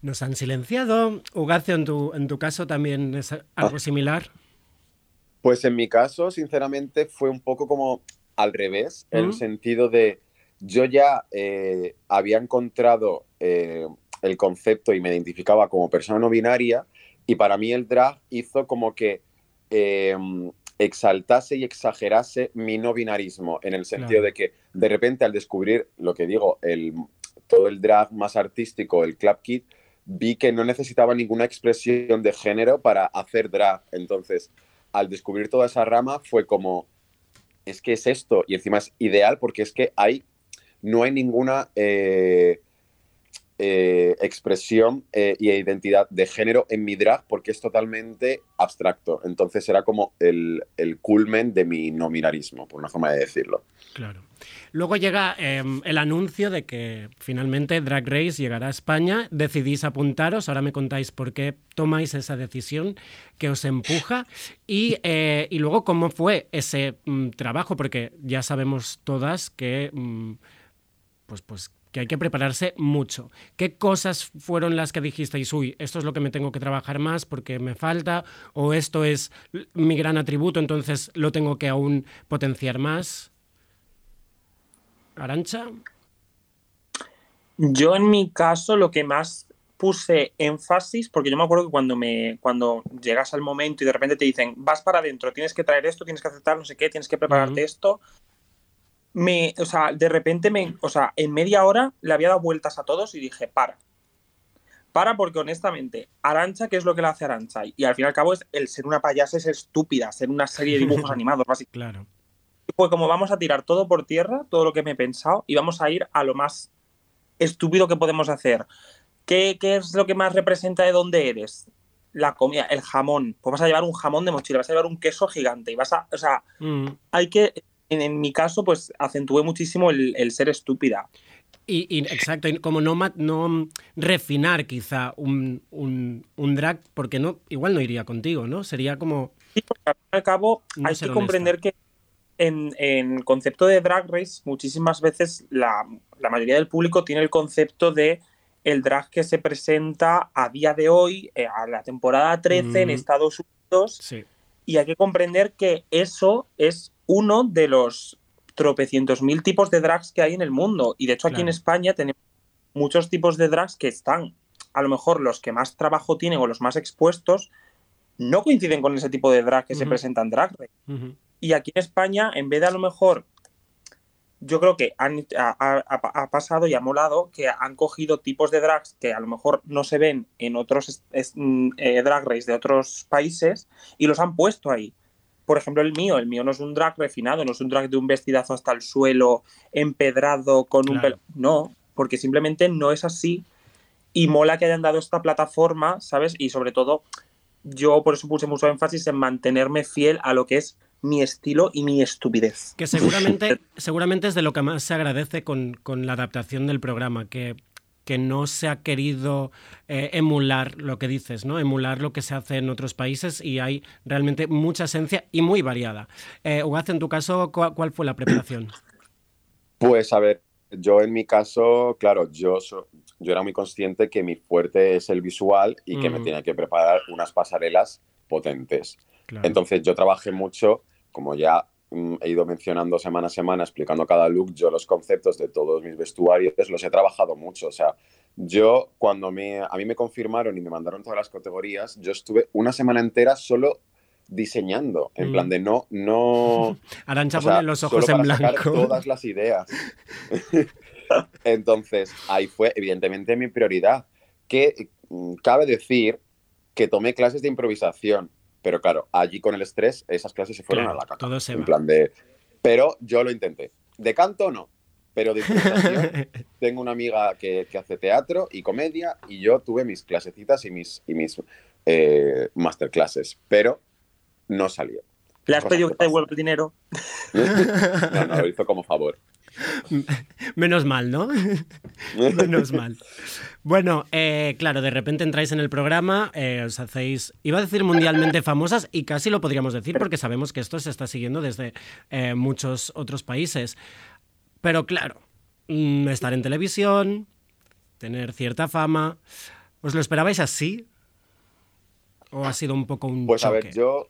Nos han silenciado. Ugacio, en tu, en tu caso también es algo similar. Pues en mi caso, sinceramente, fue un poco como al revés, en Mm. el sentido de yo ya eh, había encontrado eh, el concepto y me identificaba como persona no binaria y para mí el drag hizo como que eh, exaltase y exagerase mi no binarismo, en el sentido Claro. de que de repente al descubrir lo que digo, el, todo el drag más artístico, el club kid, vi que no necesitaba ninguna expresión de género para hacer drag. Entonces, al descubrir toda esa rama fue como, es que es esto, y encima es ideal porque es que hay, no hay ninguna eh, eh, expresión eh, y identidad de género en mi drag porque es totalmente abstracto. Entonces era como el, culmen de mi nominarismo, por una forma de decirlo. Claro. Luego llega eh, el anuncio de que finalmente Drag Race llegará a España. Decidís apuntaros. Ahora me contáis por qué tomáis esa decisión que os empuja. Y, eh, y luego cómo fue ese mm, trabajo, porque ya sabemos todas que, mm, pues, pues, que hay que prepararse mucho. ¿Qué cosas fueron las que dijisteis, uy, esto es lo que me tengo que trabajar más porque me falta? ¿O esto es mi gran atributo, entonces lo tengo que aún potenciar más? Arancha. Yo en mi caso lo que más puse énfasis, porque yo me acuerdo que cuando me cuando llegas al momento y de repente te dicen, vas para adentro, tienes que traer esto, tienes que aceptar no sé qué, tienes que prepararte esto, me, o sea, de repente me, o sea, en media hora le había dado vueltas a todos y dije, para. Para porque honestamente, Arancha, ¿qué es lo que le hace Arancha? Y al fin y al cabo es el ser una payasa es estúpida, ser una serie de dibujos animados, básicamente. Claro. Fue como vamos a tirar todo por tierra, todo lo que me he pensado, y vamos a ir a lo más estúpido que podemos hacer. ¿Qué, qué es lo que más representa de dónde eres? La comida, el jamón. Pues vas a llevar un jamón de mochila, vas a llevar un queso gigante y vas a. O sea, Mm. hay que. En, en mi caso, pues acentué muchísimo el, el ser estúpida. Y, y- exacto, y como no, no refinar quizá un, un- un drag, porque no, igual no iría contigo, ¿no? Sería como... al fin y al cabo, No hay que comprender que en, en concepto de Drag Race, muchísimas veces la, la mayoría del público tiene el concepto de el drag que se presenta a día de hoy, eh, a la temporada 13 en Mm. Estados Unidos, Sí. y hay que comprender que eso es uno de los tropecientos mil tipos de drags que hay en el mundo. Y de hecho aquí en. España tenemos muchos tipos de drags que están a lo mejor los que más trabajo tienen o los más expuestos, no coinciden con ese tipo de drag que se Ujú. presenta en Drag. Ujú. Y aquí en España, en vez de a lo mejor, yo creo que han, ha, ha- ha pasado y ha molado que han cogido tipos de drags que a lo mejor no se ven en otros es- es- mm, eh, drag race de otros países y los han puesto ahí. Por ejemplo, el mío, el mío no es un drag refinado, no es un drag de un vestidazo hasta el suelo, empedrado, con un pelo. No, porque simplemente no es así. Y mola que hayan dado esta plataforma, ¿sabes? Y sobre todo, yo por eso puse mucho énfasis en mantenerme fiel a lo que es mi estilo y mi estupidez. Que seguramente, seguramente es de lo que más se agradece con, con la adaptación del programa, que, que no se ha querido eh, emular lo que dices, ¿no? Emular lo que se hace en otros países y hay realmente mucha esencia y muy variada. Eh, Ugaz, en tu caso, ¿cuál, fue la preparación? Pues a ver, yo en mi caso, claro, yo, so- yo era muy consciente que mi fuerte es el visual y que me Mm. tenía que preparar unas pasarelas potentes. Claro. Entonces yo trabajé mucho, como ya he ido mencionando semana a semana, explicando cada look, yo los conceptos de todos mis vestuarios los he trabajado mucho. O sea, yo cuando me, a mí me confirmaron y me mandaron todas las categorías, yo estuve una semana entera solo diseñando, en Mm. plan de no, no, Arancha pone los ojos solo en para sacar blanco. todas las ideas. Entonces, ahí fue evidentemente mi prioridad. Que mm, cabe decir que tomé clases de improvisación, pero claro, allí con el estrés, esas clases se fueron Claro, a la caca. todo se en va. plan de. Pero yo lo intenté. De canto no, pero de improvisación tengo una amiga que, que hace teatro y comedia y yo tuve mis clasecitas y mis, y mis eh, masterclasses, pero no salió. ¿Le has pedido que que te devuelva el dinero? No, no, lo hizo como favor. Menos mal, ¿no? Menos mal. Bueno, eh, claro, de repente entráis en el programa, eh, os hacéis, iba a decir mundialmente famosas y casi lo podríamos decir porque sabemos que esto se está siguiendo desde eh, muchos otros países. Pero claro, mm, estar en televisión, tener cierta fama, ¿os lo esperabais así? ¿O ha sido un poco un Pues a ver, yo,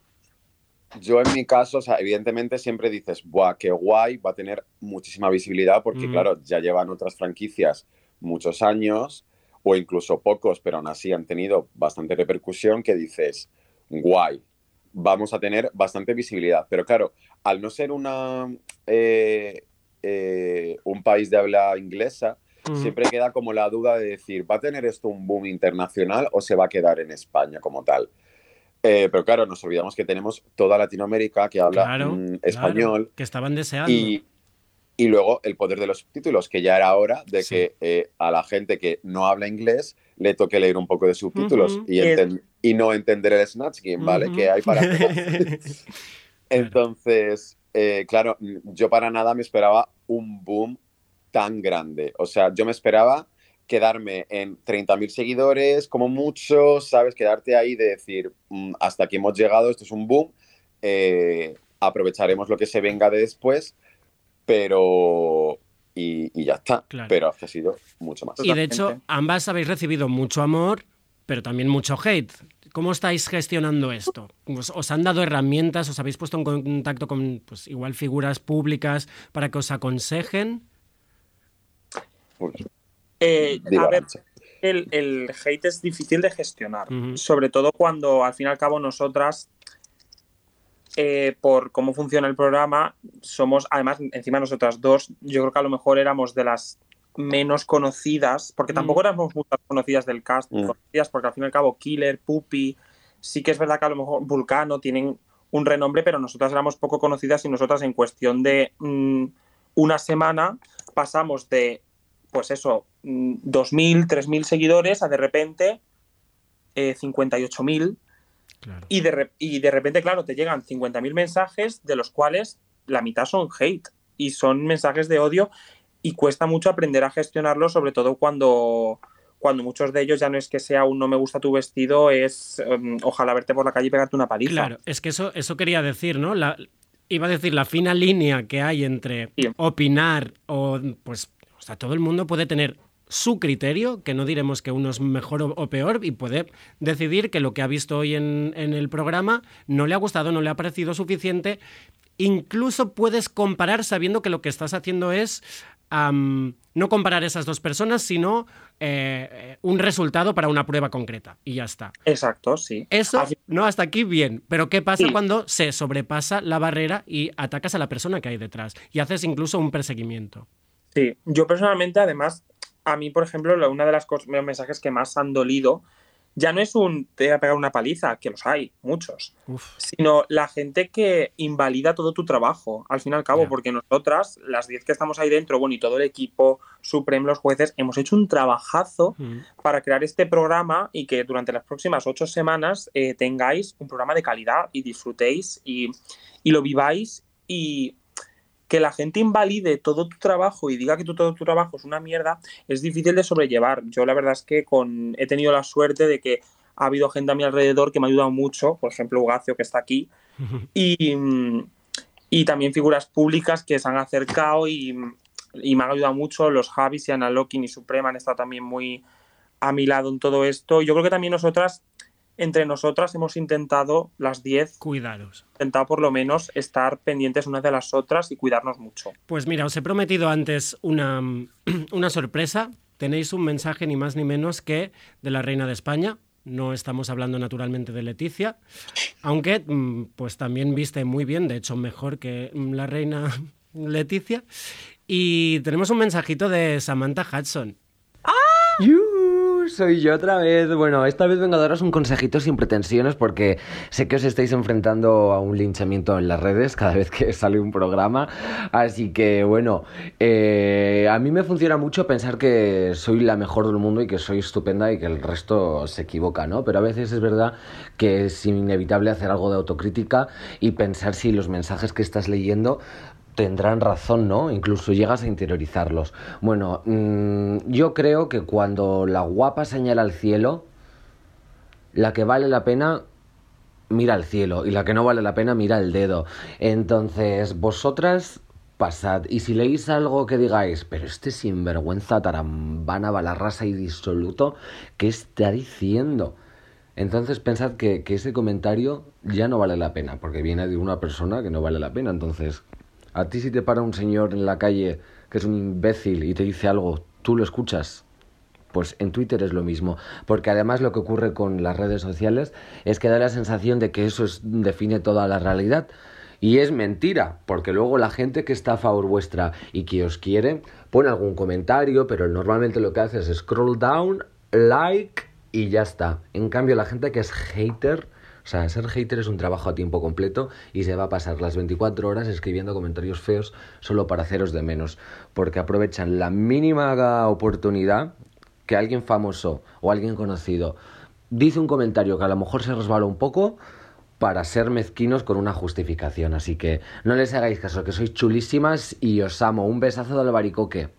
yo en mi caso, o sea, evidentemente siempre dices, ¡buah, qué guay! Va a tener muchísima visibilidad porque, Ujú. claro, ya llevan otras franquicias muchos años o incluso pocos, pero aún así han tenido bastante repercusión que dices, guay, vamos a tener bastante visibilidad. Pero claro, al no ser una, eh, eh, un país de habla inglesa, Ujú. siempre queda como la duda de decir, ¿va a tener esto un boom internacional o se va a quedar en España como tal? Eh, pero claro, nos olvidamos que tenemos toda Latinoamérica que habla Claro, mm, claro, español que estaban deseando. y, y luego el poder de los subtítulos, que ya era hora de Sí. que eh, a la gente que no habla inglés le toque leer un poco de subtítulos Ujú. y, enten- y no entender el Snatch Game, ¿vale? Ujú. Que hay para. Entonces, eh, claro, yo para nada me esperaba un boom tan grande. O sea, yo me esperaba quedarme en 30.000 seguidores, como mucho, ¿sabes? Quedarte ahí de decir, "Mm, hasta aquí hemos llegado, esto es un boom, eh, aprovecharemos lo que se venga de después, pero... Y, y ya está. Claro. Pero ha sido mucho más. Y de hecho, ambas habéis recibido mucho amor, pero también mucho hate. ¿Cómo estáis gestionando esto? ¿Os, os han dado herramientas? ¿Os habéis puesto en contacto con, pues, igual, figuras públicas para que os aconsejen? Eh, a ver, el, el hate es difícil de gestionar, sobre todo cuando al fin y al cabo nosotras, eh, por cómo funciona el programa, somos, además, encima nosotras dos, yo creo que a lo mejor éramos de las menos conocidas, porque tampoco Mm. éramos muchas conocidas del cast, Mm. conocidas, porque al fin y al cabo Killer, Puppy, sí que es verdad que a lo mejor Vulcano tienen un renombre, pero nosotras éramos poco conocidas y nosotras en cuestión de mm, una semana pasamos de, pues eso, mm, 2.000, 3.000 seguidores a de repente eh, 58.000 Claro. y, de y de repente, claro, te llegan 50.000 mensajes de los cuales la mitad son hate y son mensajes de odio y cuesta mucho aprender a gestionarlo, sobre todo cuando, cuando muchos de ellos ya no es que sea un no me gusta tu vestido, es em, ojalá verte por la calle y pegarte una paliza. Claro, es que eso, eso quería decir, ¿no? La, iba a decir la fina línea que hay entre opinar o, pues, sea, todo el mundo puede tener su criterio, que no diremos que uno es mejor o, peor, y puede decidir que lo que ha visto hoy en, en el programa no le ha gustado, no le ha parecido suficiente. Incluso puedes comparar sabiendo que lo que estás haciendo es no comparar esas dos personas, sino eh, eh, un resultado para una prueba concreta. Y ya está. Exacto, sí. Eso, no, hasta aquí bien. Pero ¿qué pasa Sí. cuando se sobrepasa la barrera y atacas a la persona que hay detrás? Y haces incluso un perseguimiento. Sí, yo personalmente, además, a mí, por ejemplo, una de las cosas, los mensajes que más han dolido, ya no es un te voy a pegar una paliza, que los hay, muchos, sino la gente que invalida todo tu trabajo, al fin y al cabo, porque nosotras, las 10 que estamos ahí dentro, bueno, y todo el equipo, Supreme, los jueces, hemos hecho un trabajazo para crear este programa y que durante las próximas ocho semanas eh, tengáis un programa de calidad y disfrutéis y, y lo viváis y que la gente invalide todo tu trabajo y diga que tu- todo tu trabajo es una mierda es difícil de sobrellevar. Yo la verdad es que con, he tenido la suerte de que ha habido gente a mi alrededor que me ha ayudado mucho, por ejemplo Ugacio que está aquí, y, y también figuras públicas que se han acercado y, y me han ayudado mucho. Los Javis y Ana Lokin y Suprema han estado también muy a mi lado en todo esto. Yo creo que también nosotras, entre nosotras, hemos intentado, las 10, Cuidaros. intentado por lo menos estar pendientes unas de las otras y cuidarnos mucho. Pues mira, os he prometido antes una, una sorpresa. Tenéis un mensaje ni más ni menos que de la Reina de España. No estamos hablando naturalmente de Leticia, aunque mm, pues también viste muy bien, de hecho mejor que mm, la Reina Leticia. Y tenemos un mensajito de Samantha Hudson. Soy yo otra vez. Bueno, esta vez vengo a daros un consejito sin pretensiones porque sé que os estáis enfrentando a un linchamiento en las redes cada vez que sale un programa. Así que, bueno, eh, a mí me funciona mucho pensar que soy la mejor del mundo y que soy estupenda y que el resto se equivoca, ¿no? Pero a veces es verdad que es inevitable hacer algo de autocrítica y pensar si los mensajes que estás leyendo tendrán razón, ¿no? Incluso llegas a interiorizarlos. Bueno, mm, yo creo que cuando la guapa señala al cielo, la que vale la pena mira al cielo y la que no vale la pena mira el dedo. Entonces, vosotras pasad y si leéis algo que digáis, pero este sinvergüenza tarambana, balarrasa y disoluto, ¿qué está diciendo? Entonces pensad que, que ese comentario ya no vale la pena, porque viene de una persona que no vale la pena. Entonces, a ti si te para un señor en la calle que es un imbécil y te dice algo, ¿tú lo escuchas? Pues en Twitter es lo mismo, porque además lo que ocurre con las redes sociales es que da la sensación de que eso es- define toda la realidad. Y es mentira, porque luego la gente que está a favor vuestra y que os quiere pone algún comentario, pero normalmente lo que hace es scroll down, like y ya está. En cambio, la gente que es hater, o sea, ser hater es un trabajo a tiempo completo y se va a pasar las 24 horas escribiendo comentarios feos solo para haceros de menos, porque aprovechan la mínima oportunidad que alguien famoso o alguien conocido dice un comentario que a lo mejor se resbala un poco para ser mezquinos con una justificación. Así que no les hagáis caso, que sois chulísimas y os amo. Un besazo del baricoque.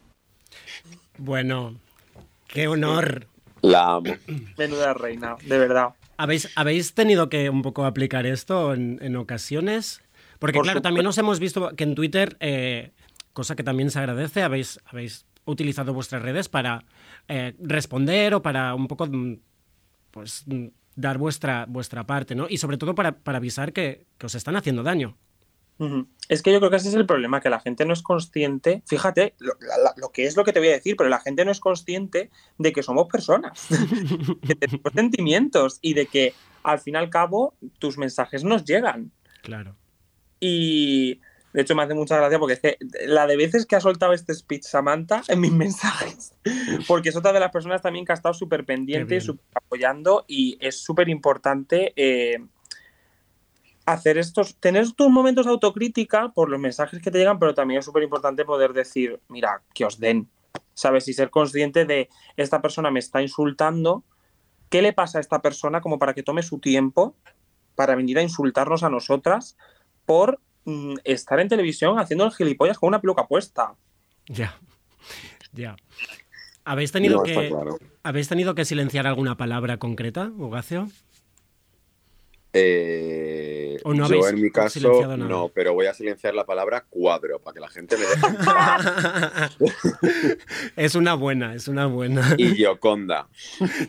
Bueno, qué honor. La amo. Menuda reina, de verdad. ¿Habéis, ¿Habéis tenido que un poco aplicar esto en, en ocasiones? Porque Por claro, supuesto. también os hemos visto que en Twitter, eh, cosa que también se agradece, habéis, habéis utilizado vuestras redes para eh, responder o para un poco mm, pues mm, dar vuestra, vuestra parte, ¿no? Y sobre todo para, para avisar que, que os están haciendo daño. Es que yo creo que ese es el problema, que la gente no es consciente, fíjate lo, la- la- lo que es lo que te voy a decir, pero la gente no es consciente de que somos personas, que tenemos sentimientos y de que al fin y al cabo tus mensajes nos llegan. Claro. Y de hecho me hace mucha gracia porque es que la de veces que ha soltado este speech Samantha en mis mensajes, porque es otra de las personas también que ha estado súper pendiente y súper apoyando y es súper importante eh, hacer estos, tener tus momentos de autocrítica por los mensajes que te llegan, pero también es súper importante poder decir, mira, que os den, ¿sabes? Y ser consciente de esta persona me está insultando, ¿qué le pasa a esta persona como para que tome su tiempo para venir a insultarnos a nosotras por mm, estar en televisión haciendo el gilipollas con una peluca puesta? Ya, ya. ¿Habéis tenido, No, que, claro. ¿Habéis tenido que silenciar alguna palabra concreta, Ugacio? Eh, ¿O no yo en mi caso nada? no, pero voy a silenciar la palabra cuadro para que la gente me deje es una buena, es una buena. y Gioconda.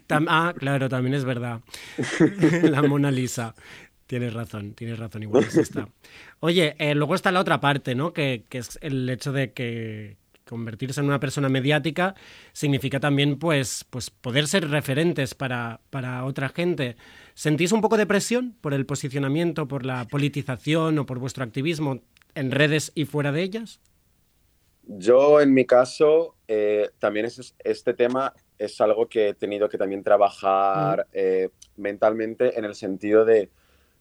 Tam- ah, claro, también es verdad. la Mona Lisa. Tienes razón, tienes razón, igual es esta. Oye, eh, luego está la otra parte, ¿no? Que, que es el hecho de que, convertirse en una persona mediática significa también pues, pues poder ser referentes para, para otra gente. ¿Sentís un poco de presión por el posicionamiento, por la politización o por vuestro activismo en redes y fuera de ellas? Yo, en mi caso, eh, también es, este tema es algo que he tenido que también trabajar eh, mentalmente en el sentido de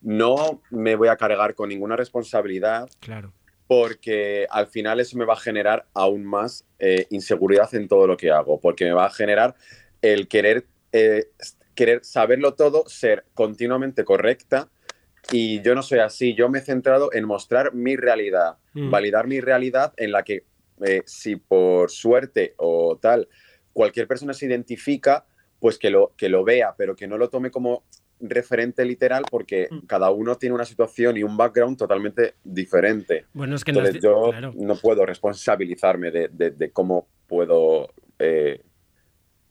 no me voy a cargar con ninguna responsabilidad Claro. porque al final eso me va a generar aún más eh, inseguridad en todo lo que hago, porque me va a generar el querer, eh, querer saberlo todo, ser continuamente correcta. Y yo no soy así, yo me he centrado en mostrar mi realidad, Mm. validar mi realidad en la que eh, si por suerte o tal cualquier persona se identifica, pues que lo, que lo vea, pero que no lo tome como referente literal porque cada uno tiene una situación y un background totalmente diferente. Bueno, es que Entonces di- yo claro. no puedo responsabilizarme de, de- de cómo puedo eh,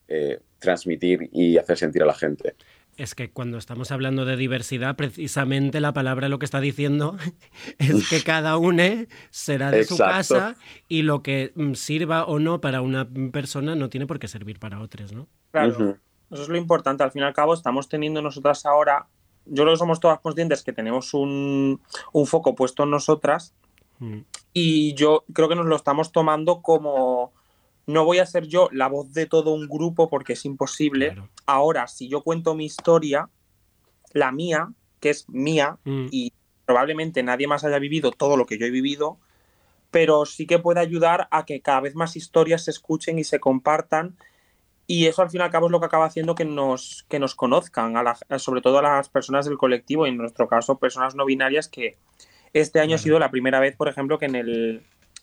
eh, transmitir y hacer sentir a la gente. Es que cuando estamos hablando de diversidad, precisamente la palabra lo que está diciendo es que cada uno será de su casa y lo que mm, sirva o no para una persona no tiene por qué servir para otras, ¿no? Claro, eso es lo importante. Al fin y al cabo, estamos teniendo nosotras ahora, yo creo que somos todas conscientes que tenemos un, un foco puesto en nosotras Mm. y yo creo que nos lo estamos tomando como no voy a ser yo la voz de todo un grupo porque es imposible. Ahora, si yo cuento mi historia, la mía, que es mía, Mm. y probablemente nadie más haya vivido todo lo que yo he vivido, pero sí que puede ayudar a que cada vez más historias se escuchen y se compartan. Y eso al fin y al cabo es lo que acaba haciendo que nos, que nos conozcan, a la- sobre todo a las personas del colectivo, y en nuestro caso personas no binarias, que este año ha sido la primera vez, por ejemplo, que en el,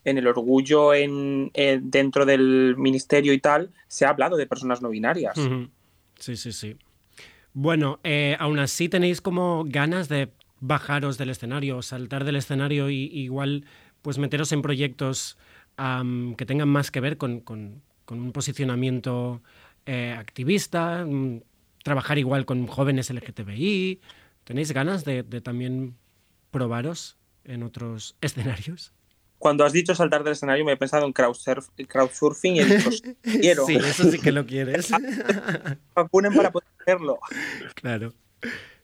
en el orgullo en, dentro del ministerio y tal se ha hablado de personas no binarias. Sí, sí, sí. Bueno, eh, aún así tenéis como ganas de bajaros del escenario, saltar del escenario y igual pues meteros en proyectos que tengan más que ver con, con- un posicionamiento eh, activista, mm, trabajar igual con jóvenes LGTBI. ¿Tenéis ganas de también probaros en otros escenarios? Cuando has dicho saltar del escenario me he pensado en crowdsurf- crowdsurfing y he dicho, quiero. Sí, eso sí que lo quieres. Vacunen para poder hacerlo. Claro.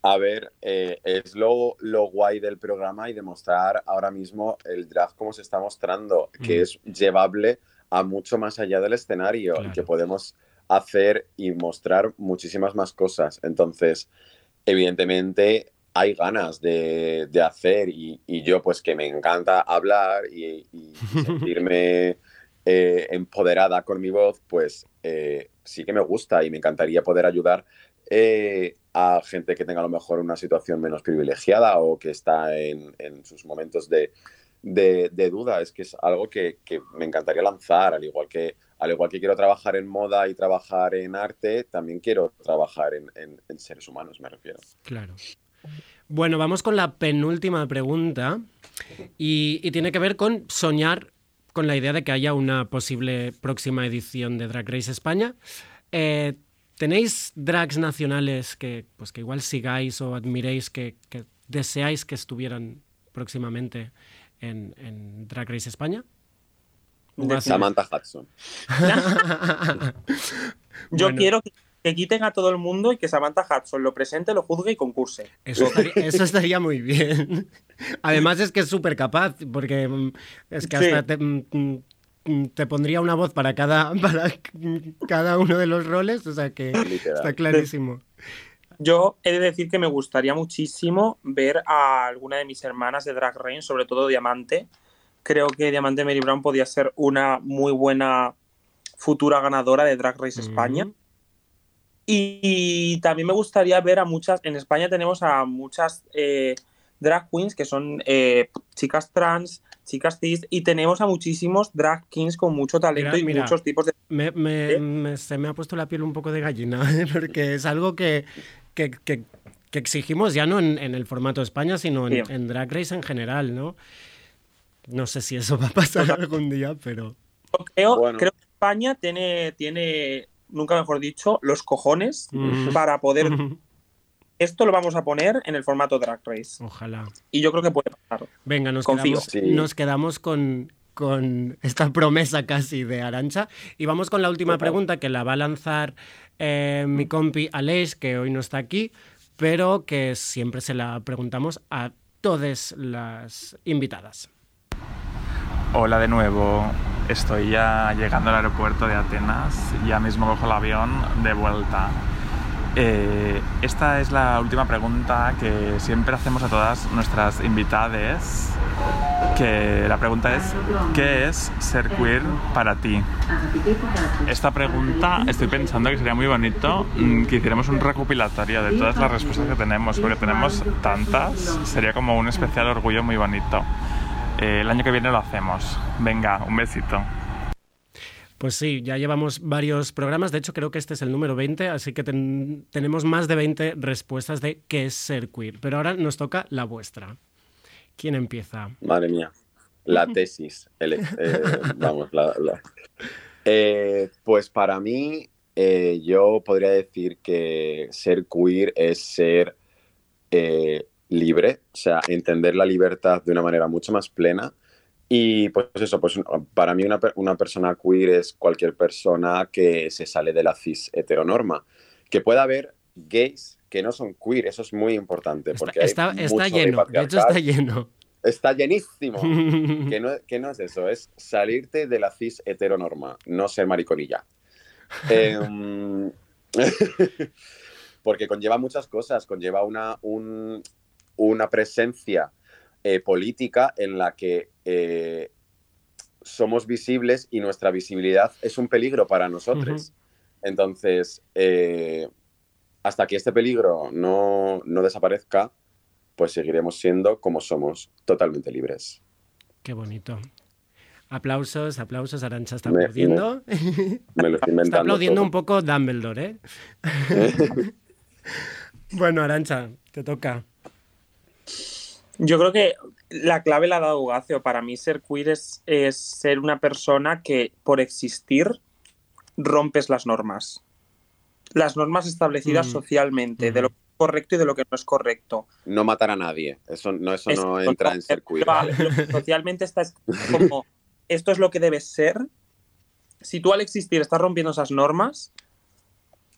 A ver, eh, es lo, lo guay del programa y demostrar ahora mismo el drag como se está mostrando, que Mm. es llevable a mucho más allá del escenario y que podemos hacer y mostrar muchísimas más cosas. Entonces, evidentemente hay ganas de, de hacer y, y yo pues que me encanta hablar y, y sentirme eh, empoderada con mi voz, pues eh, sí que me gusta y me encantaría poder ayudar eh, a gente que tenga a lo mejor una situación menos privilegiada o que está en, en sus momentos de, de- de duda. Es que es algo que, que me encantaría lanzar, al igual que al igual que quiero trabajar en moda y trabajar en arte, también quiero trabajar en, en- en seres humanos, me refiero. Claro. Bueno, vamos con la penúltima pregunta y, y tiene que ver con soñar con la idea de que haya una posible próxima edición de Drag Race España. Eh, ¿Tenéis drags nacionales que, pues, que igual sigáis o admiréis, que, que deseáis que estuvieran próximamente en, en Drag Race España? Samantha Hudson. Yo Bueno. quiero que, que quiten a todo el mundo y que Samantha Hudson lo presente, lo juzgue y concurse. Eso estaría, eso estaría muy bien. Además es que es súper capaz, porque mm, es que Sí. hasta te, mm, mm, te pondría una voz para cada, para cada uno de los roles, o sea que está clarísimo. Yo he de decir que me gustaría muchísimo ver a alguna de mis hermanas de Drag Race, sobre todo Diamante. Creo que Diamante Mary Brown podía ser una muy buena futura ganadora de Drag Race España. Y, también me gustaría ver a muchas, en España tenemos a muchas eh, drag queens que son eh, chicas trans, chicas cis, y tenemos a muchísimos drag kings con mucho talento Mira, y mira, muchos tipos de... Me, me- me- se me ha puesto la piel un poco de gallina, porque es algo que, que- que- que exigimos ya no en, en el formato España, sino en, Sí. en Drag Race en general, ¿no? No sé si eso va a pasar algún día, pero... Creo, creo que España tiene, tiene, nunca mejor dicho, los cojones Mm. para poder... Esto lo vamos a poner en el formato Drag Race. Ojalá. Y yo creo que puede pasar. Venga, nos Confío. quedamos, nos quedamos con, con esta promesa casi de Arancha. Y vamos con la última pregunta que la va a lanzar eh, mi compi Aleix, que hoy no está aquí, pero que siempre se la preguntamos a todas las invitadas. Hola de nuevo. Estoy ya llegando al aeropuerto de Atenas. Ya mismo cojo el avión de vuelta. Eh, esta es la última pregunta que siempre hacemos a todas nuestras invitadas. Que la pregunta es, ¿qué es ser queer para ti? Esta pregunta estoy pensando que sería muy bonito mm, que hiciéramos un recopilatorio de todas las respuestas que tenemos, porque tenemos tantas, sería como un especial orgullo muy bonito. Eh, el año que viene lo hacemos. Venga, un besito. Pues sí, ya llevamos varios programas, de hecho creo que este es el número 20, así que ten- tenemos más de 20 respuestas de qué es ser queer. Pero ahora nos toca la vuestra. ¿Quién empieza? Madre mía. La tesis. el- eh, vamos, la, la- Eh, pues para mí, eh, yo podría decir que ser queer es ser eh, libre, o sea, entender la libertad de una manera mucho más plena. Y pues eso, pues para mí una, una persona queer es cualquier persona que se sale de la cis heteronorma. Que pueda haber gays que no son queer, eso es muy importante. Porque Está, está lleno, de hecho está lleno. Está llenísimo. que, no, que no es eso, es salirte de la cis heteronorma, no ser mariconilla. Em, porque conlleva muchas cosas, conlleva una, un- una presencia eh, política en la que eh, somos visibles y nuestra visibilidad es un peligro para nosotros. Entonces, eh, hasta que este peligro no, no desaparezca, pues seguiremos siendo como somos, totalmente libres. Qué bonito. Aplausos, aplausos, Arancha está Me- aplaudiendo. Me lo estoy. Está aplaudiendo todo. un poco Dumbledore, ¿eh? bueno, Arancha, te toca. Yo creo que la clave la ha dado Gacio. Para mí ser queer es, es ser una persona que por existir rompes las normas. Las normas establecidas Mm. socialmente, de lo que es correcto y de lo que no es correcto. No matar a nadie. Eso no, eso Es- no entra en ser queer. Lo- socialmente está es- como esto es lo que debe ser. Si tú al existir estás rompiendo esas normas,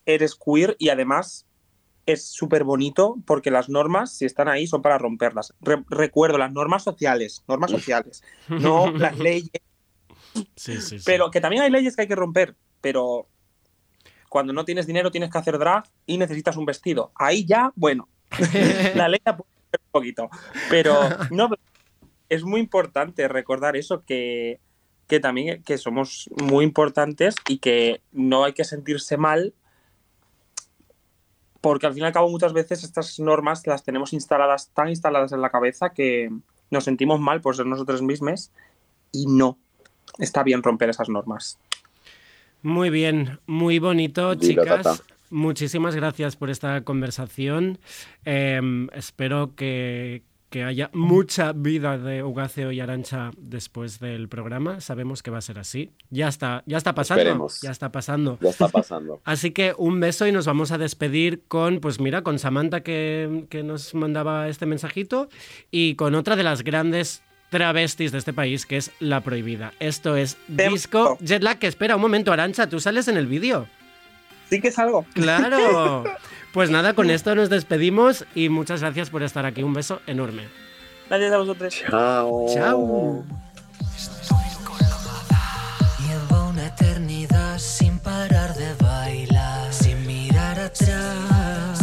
eres queer y además es súper bonito porque las normas, si están ahí, son para romperlas. Re- recuerdo, las normas sociales, normas sociales, no las leyes, Sí, sí, sí. pero que también hay leyes que hay que romper, pero cuando no tienes dinero tienes que hacer drag y necesitas un vestido. Ahí ya, bueno, la ley la puede romper un poquito, pero no, es muy importante recordar eso, que, que también que somos muy importantes y que no hay que sentirse mal porque al fin y al cabo muchas veces estas normas las tenemos instaladas tan instaladas en la cabeza que nos sentimos mal por ser nosotros mismos y no. Está bien romper esas normas. Muy bien, muy bonito, chicas. tata. Muchísimas gracias por esta conversación. Eh, espero que, que haya mucha vida de Ugaceo y Arancha después del programa. Sabemos que va a ser así. Ya está, ya está pasando. Esperemos. Ya está pasando. Ya está pasando. Así que un beso y nos vamos a despedir con, pues mira, con Samantha que, que nos mandaba este mensajito y con otra de las grandes travestis de este país que es La Prohibida. Esto es Disco Jetlag, que espera un momento, Arancha, tú sales en el vídeo. Sí que salgo. Claro. Pues nada, con esto nos despedimos y muchas gracias por estar aquí. Un beso enorme. Gracias a vosotros. Chao. Chao. Llevo una eternidad sin parar de bailar, sin mirar atrás.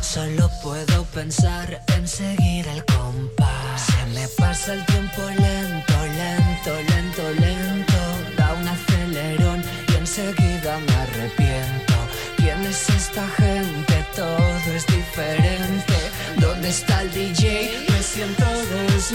Solo puedo pensar en seguir el compás. Se me pasa el tiempo lento, lento, lento, lento. Da un acelerón y enseguida está el DJ? Me siento vueltas,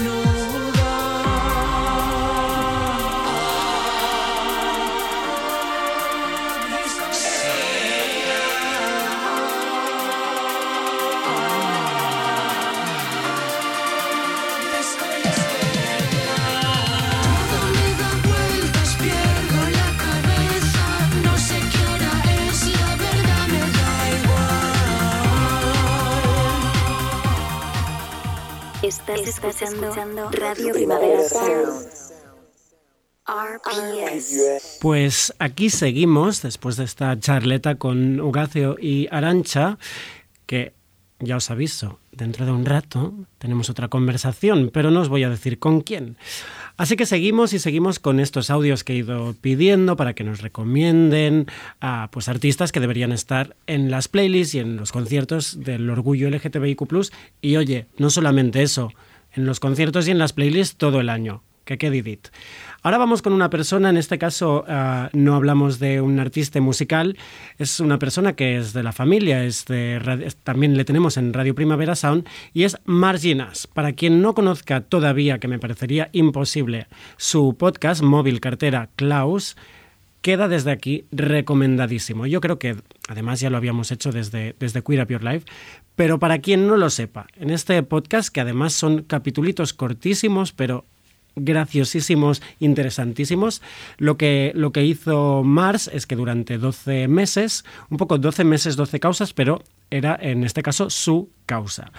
Estás, escuchando, Radio Primavera Sound. RPS. Pues aquí seguimos, después de esta charleta con Ugacio y Arancha, que ya os aviso, dentro de un rato tenemos otra conversación, pero no os voy a decir con quién. Así que seguimos y seguimos con estos audios que he ido pidiendo para que nos recomienden a pues, artistas que deberían estar en las playlists y en los conciertos del orgullo LGTBIQ. Y oye, no solamente eso, en los conciertos y en las playlists todo el año. Que quede edit. Ahora vamos con una persona, en este caso uh, no hablamos de un artista musical, es una persona que es de la familia, es de también le tenemos en Radio Primavera Sound y es Marginas. Para quien no conozca todavía, que me parecería imposible, su podcast móvil cartera Klaus, queda desde aquí recomendadísimo. Yo creo que además ya lo habíamos hecho desde, desde Queer Up Your Life, pero para quien no lo sepa, en este podcast, que además son capitulitos cortísimos, pero graciosísimos, interesantísimos. Lo que, lo que hizo Mars es que durante 12 meses, un poco 12 meses, 12 causas, pero era en este caso su causa.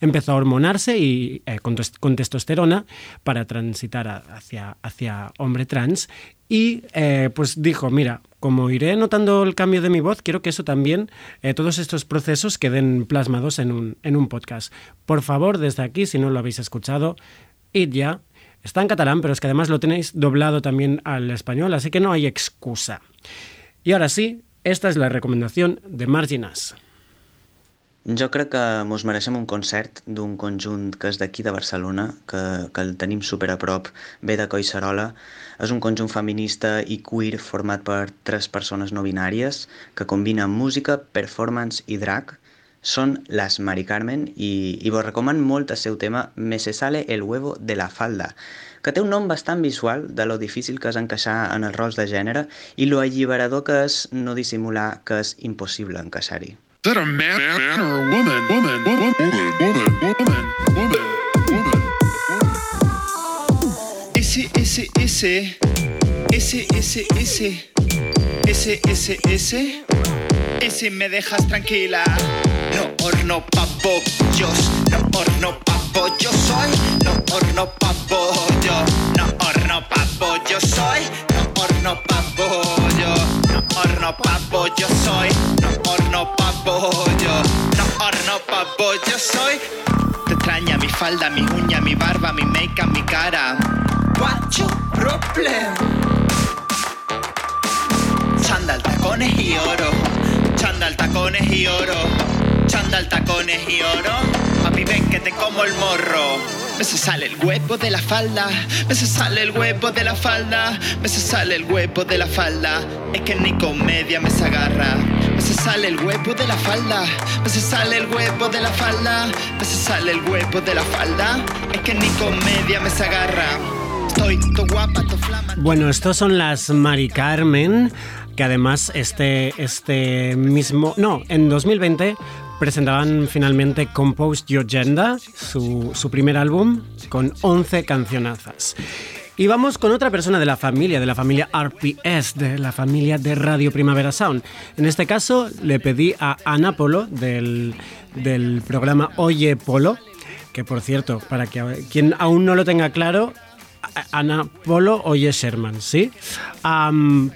Empezó a hormonarse y eh, con, con, testosterona para transitar hacia, hacia hombre trans y eh, pues dijo, mira, como iré notando el cambio de mi voz, quiero que eso también, eh, todos estos procesos queden plasmados en un, en un podcast. Por favor, desde aquí, si no lo habéis escuchado, id ya. Está en catalán, pero es que además lo tenéis doblado también al español, así que no hay excusa. Y ahora sí, esta és la recomendació de Marginas. Jo crec que mos mereixem un concert d'un conjunt que és d'aquí de Barcelona, que, que el tenim super a prop, ve de Collserola. És un conjunt feminista i queer format per tres persones no binàries que combina música, performance i drag. Són les Mari Carmen i, i vos recoman molt el seu tema Me se sale el huevo de la falda, que té un nom bastant visual de lo difícil que és encaixar en els rols de gènere i lo alliberador que és no dissimular que és impossible encaixar-hi. That a man, man or a woman, woman, woman, woman, woman, woman, woman. Ese, ese, ese, ese, ese, ese, ese, ese, ese, ese me dejas tranquila. No horno pa' pollos, no horno pa' pollo soy, no horno pa' pollo, no horno pa' pollo soy, no horno pa' pollo, no horno pa' pollo soy, no horno pa' pollo, no horno pa' pollo soy. Te extraña mi falda, mi uña, mi barba, mi make mi cara. What's your problem? Chandal, tacones y oro. Chandal, tacones y oro. Chandal, tacones y oro. Papi, ven que te como el morro. Me se sale el huevo de la falda. Me se sale el huevo de la falda. Me se sale el huevo de la falda. Es que ni comedia me se agarra. Me se sale el huevo de la falda. Me se sale el huevo de la falda. Me se sale el huevo de la falda. Es que ni comedia me se agarra. Estoy to guapa, to flama. Bueno, estos son las Mari Carmen, que además este, este mismo... No, en 2020 presentaban finalmente Compose Your Agenda, su, su primer álbum, con 11 cancionazas. Y vamos con otra persona de la familia, de la familia RPS, de la familia de Radio Primavera Sound. En este caso le pedí a Ana Polo del, del programa Oye Polo, que por cierto, para que quien aún no lo tenga claro, Ana Polo oye Sherman, ¿sí?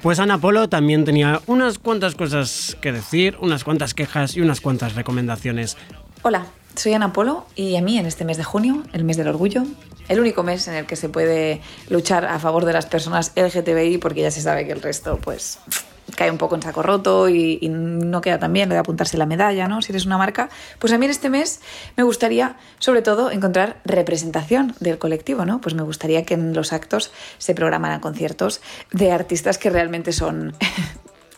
Pues Ana Polo también tenía unas cuantas cosas que decir, unas cuantas quejas y unas cuantas recomendaciones. Hola, soy Ana Polo y a mí en este mes de junio, el mes del orgullo, el único mes en el que se puede luchar a favor de las personas LGTBI porque ya se sabe que el resto pues cae un poco en saco roto y, no queda tan bien lo de apuntarse la medalla, ¿no? Si eres una marca. Pues a mí en este mes me gustaría, sobre todo, encontrar representación del colectivo, ¿no? Pues me gustaría que en los actos se programaran conciertos de artistas que realmente son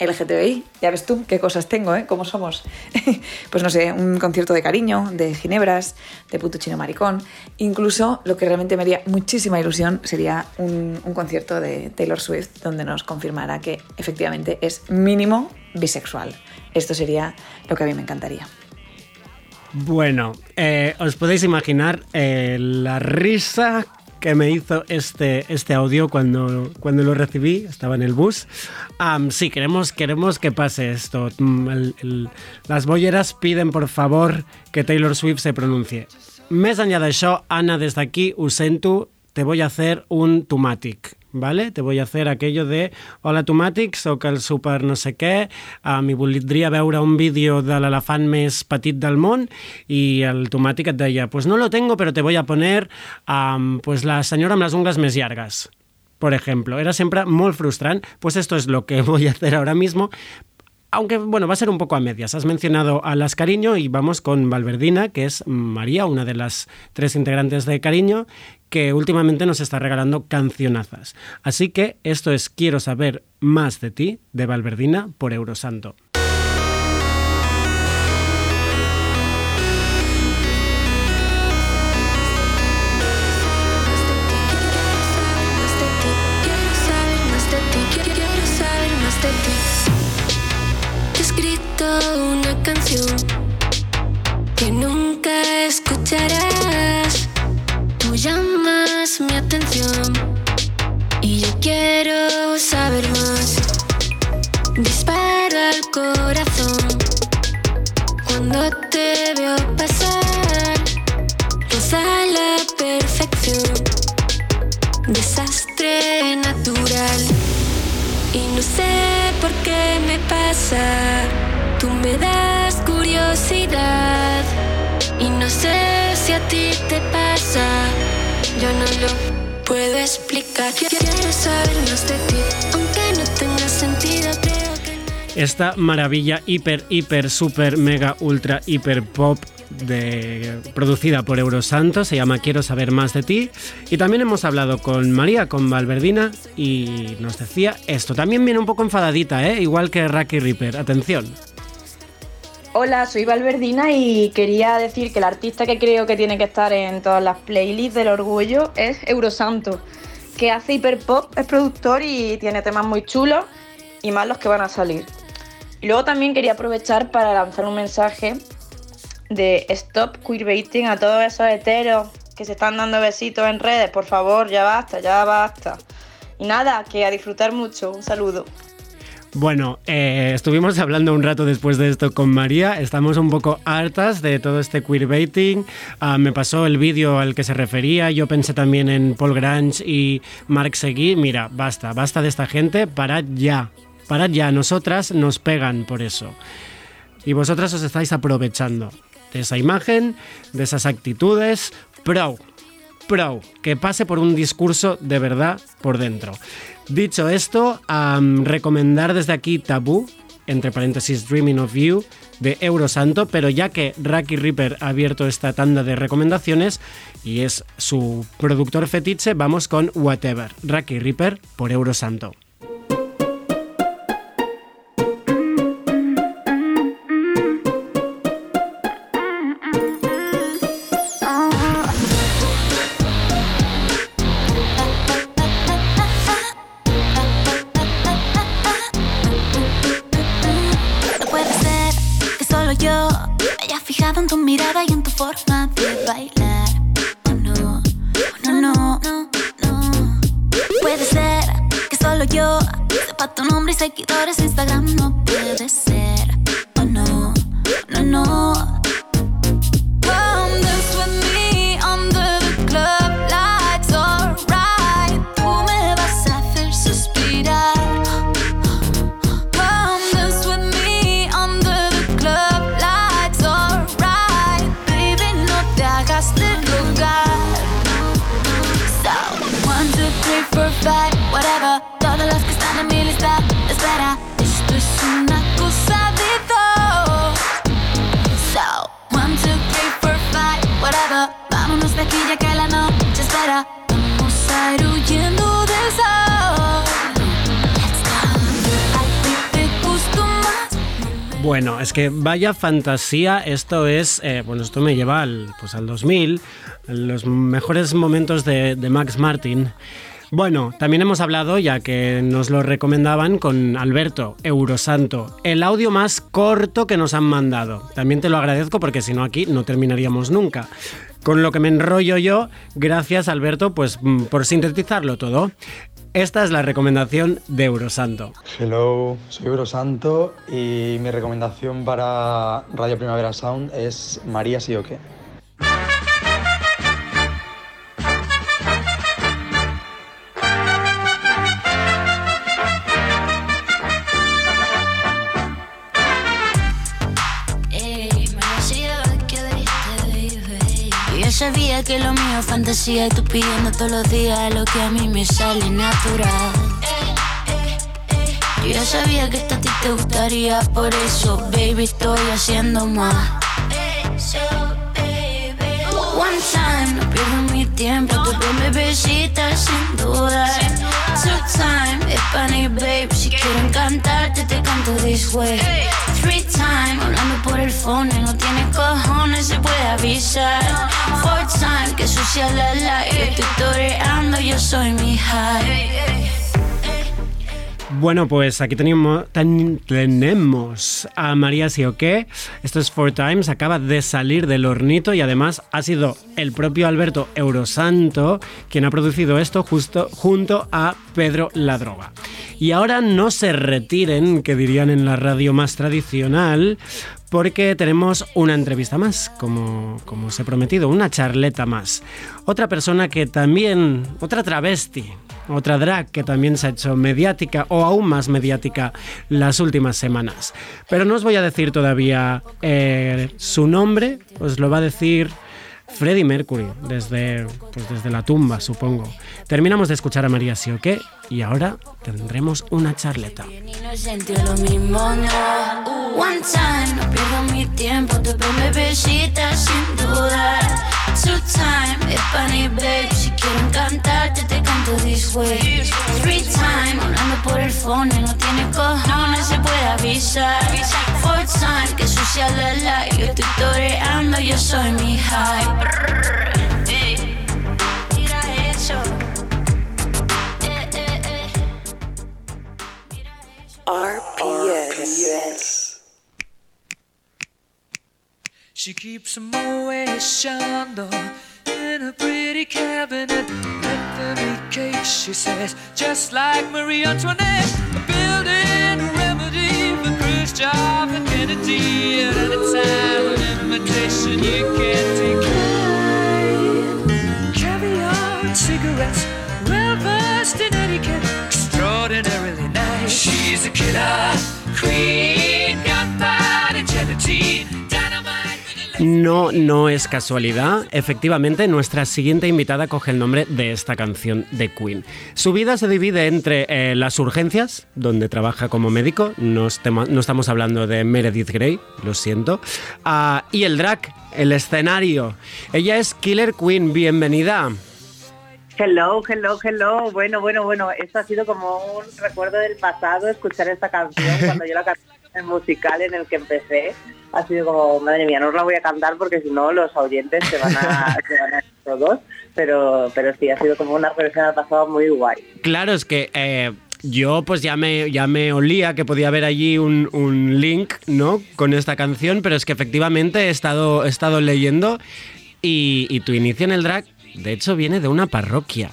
LGTBI. Ya ves tú qué cosas tengo, ¿eh? ¿Cómo somos? pues no sé, un concierto de cariño, de ginebras, de puto chino maricón. Incluso lo que realmente me haría muchísima ilusión sería un, concierto de Taylor Swift donde nos confirmara que efectivamente es mínimo bisexual. Esto sería lo que a mí me encantaría. Bueno, eh, os podéis imaginar eh, la risa que me hizo este, este audio cuando, cuando lo recibí, estaba en el bus. Um, sí, queremos, queremos que pase esto. El, el, las bolleras piden por favor que Taylor Swift se pronuncie. Més enllà d'això, Anna, des d'aquí ho sento, te voy a hacer un tomàtic. ¿Vale? Te voy a hacer aquello de Hola tomàtic, sóc el super no sé què um, i voldria veure un vídeo de l'elefant més petit del món i el tomàtic et deia pues no lo tengo pero te voy a poner um, pues la senyora amb les ungles més llargues por ejemplo. Era siempre muy frustrante. Pues esto es lo que voy a hacer ahora mismo. Aunque, bueno, va a ser un poco a medias. Has mencionado a las Cariño y vamos con Valverdina, que es María, una de las tres integrantes de Cariño, que últimamente nos está regalando cancionazas. Así que esto es Quiero saber más de ti, de Valverdina, por Eurosanto. Una esta maravilla hiper, hiper, super, mega, ultra, hiper pop de, producida por Eurosanto, se llama Quiero saber más de ti. Y también hemos hablado con María, con Valverdina, y nos decía esto. También viene un poco enfadadita, ¿eh? igual que Raki Ripper. Atención. Hola, soy Valverdina y quería decir que el artista que creo que tiene que estar en todas las playlists del orgullo es Eurosanto, que hace hiperpop, es productor y tiene temas muy chulos y más los que van a salir. Y luego también quería aprovechar para lanzar un mensaje de stop queerbaiting a todos esos heteros que se están dando besitos en redes. Por favor, ya basta, ya basta. Y nada, que a disfrutar mucho. Un saludo. Bueno, eh, estuvimos hablando un rato después de esto con María. Estamos un poco hartas de todo este queerbaiting. Ah, me pasó el vídeo al que se refería. Yo pensé también en Paul Grange y Mark Seguí. Mira, basta, basta de esta gente. Parad ya. Parad ya. Nosotras nos pegan por eso. Y vosotras os estáis aprovechando de esa imagen, de esas actitudes. Pro, pro, que pase por un discurso de verdad por dentro. Dicho esto, recomendar desde aquí Tabú, entre paréntesis Dreaming of You, de Eurosanto, pero ya que Raki Ripper ha abierto esta tanda de recomendaciones y es su productor fetiche, vamos con Whatever, Raki Ripper por Eurosanto. Mirada y en tu forma de bailar. Oh no, oh no, no, no, no. Puede ser que solo yo sepa tu nombre y seguidores Instagram. No puede ser. Oh no, no, no. Bueno, es que vaya fantasía, esto es, eh, bueno, esto me lleva al, pues al 2000, los mejores momentos de, de Max Martin. Bueno, también hemos hablado, ya que nos lo recomendaban, con Alberto Eurosanto, el audio más corto que nos han mandado. También te lo agradezco porque si no aquí no terminaríamos nunca. Con lo que me enrollo yo, gracias Alberto, pues mm, por sintetizarlo todo. Esta es la recomendación de Eurosanto. Hello, soy Eurosanto y mi recomendación para Radio Primavera Sound es María sí Que lo mío es fantasía y tú pidiendo todos los días lo que a mí me sale natural. Yo ya sabía que esto a ti te gustaría, por eso, baby, estoy haciendo más. One time, no pierdo mi tiempo, tu me bebecita sin dudar. Two time, Spanish babe, si quiero encantarte te canto this way. Three time, hablando por el phone, no tienes cojones, se puede avisar. Four time, que sucia la la, yo estoy toreando, yo soy mi high. Bueno, pues aquí tenemos, ten- tenemos a María Sioque. Esto es Four Times, acaba de salir del hornito y además ha sido el propio Alberto Eurosanto quien ha producido esto justo junto a Pedro Ladroga. Y ahora no se retiren, que dirían en la radio más tradicional, porque tenemos una entrevista más, como, como os he prometido, una charleta más. Otra persona que también, otra travesti, otra drag que también se ha hecho mediática o aún más mediática las últimas semanas. Pero no os voy a decir todavía eh, su nombre, os lo va a decir Freddie Mercury desde, pues desde la tumba, supongo. Terminamos de escuchar a María Sioque y ahora tendremos una charleta. Y no sentí lo mismo, no. One RPS. She keeps a Moet Chandon in a pretty cabinet. Anthony cake, she says, just like Marie Antoinette. A building a remedy for Khrushchev and Kennedy. At any time, an invitation you can't decline. Caviar and cigarettes, well She's a killer queen. No, no es casualidad. Efectivamente, nuestra siguiente invitada coge el nombre de esta canción de Queen. Su vida se divide entre eh, las urgencias, donde trabaja como médico, no estamos hablando de Meredith Grey, lo siento, ah, y el drag, el escenario. Ella es Killer Queen, bienvenida. Hello, hello, hello. Bueno, bueno, bueno. Esto ha sido como un recuerdo del pasado, escuchar esta canción cuando yo la canté en el musical en el que empecé. Ha sido como, madre mía, no os la voy a cantar porque si no los oyentes se van a, se van a todos. Pero, pero sí, ha sido como una regresión al pasado muy guay. Claro, es que eh, yo pues ya me, ya me olía que podía haber allí un, un link, ¿no? Con esta canción, pero es que efectivamente he estado, he estado leyendo y, y tu inicio en el drag, de hecho, viene de una parroquia.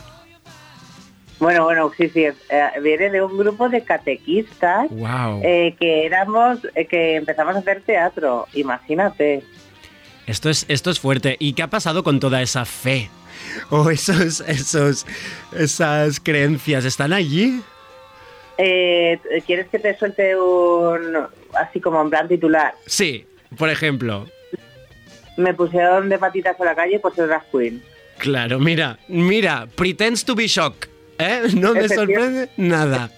Bueno, bueno, sí, sí. eh, viene de un grupo de catequistas Wow. eh, que éramos, eh, que empezamos a hacer teatro. Imagínate. Esto es, esto es fuerte. ¿Y qué ha pasado con toda esa fe? O esos, esos, esas creencias, ¿están allí? Eh, ¿Quieres que te suelte un, así como en plan titular? Sí, por ejemplo. Me pusieron de patitas a la calle por ser drag queen. Claro, mira, mira, pretends to be shocked. ¿eh? No me sorprende nada.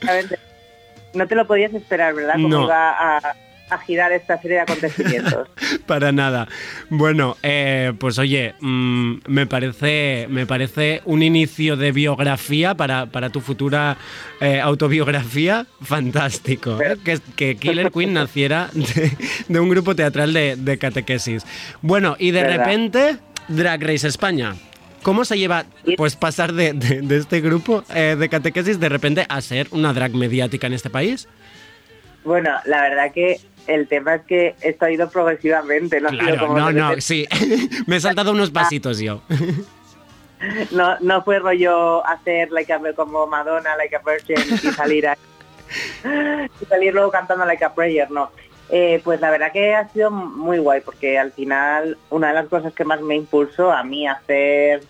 No te lo podías esperar, ¿verdad? Cómo No. iba a, a girar esta serie de acontecimientos. Para nada. Bueno, eh, pues oye, mm, me, parece, me parece un inicio de biografía para, para tu futura eh, autobiografía fantástico. ¿eh? Que, que Killer Queen naciera de, de un grupo teatral de, de catequesis. Bueno, y de ¿Verdad? repente, Drag Race España. ¿Cómo se lleva pues pasar de, de- de este grupo eh, de catequesis de repente a ser una drag mediática en este país? bueno, la verdad que el tema es que esto ha ido progresivamente. No, Claro, como no, no, sí. Me he saltado unos pasitos yo. no, no fue rollo hacer like a- como Madonna, like a virgin y salir a- y salir luego cantando like a prayer, no. Eh, pues la verdad que ha sido muy guay porque al final una de las cosas que más me impulsó a mí a hacer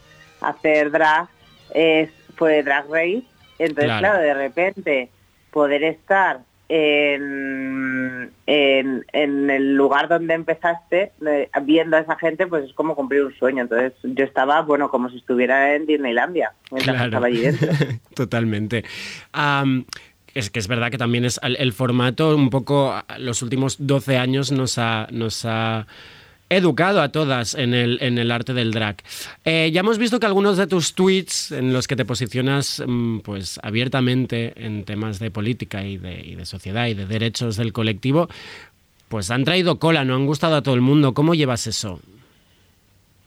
hacer drag es fue drag race entonces Claro. claro, de repente poder estar en, en, en el lugar donde empezaste, eh, viendo a esa gente, pues es como cumplir un sueño. Entonces yo estaba, bueno, como si estuviera en Disneylandia, mientras Claro. estaba allí dentro. Totalmente. Es que es verdad que también es el, formato un poco los últimos 12 años nos ha, nos ha educado a todas en el, en el arte del drag. Eh, ya hemos visto que algunos de tus tweets en los que te posicionas mm, pues abiertamente en temas de política y de, y de sociedad y de derechos del colectivo, pues han traído cola, no han gustado a todo el mundo. ¿Cómo llevas eso?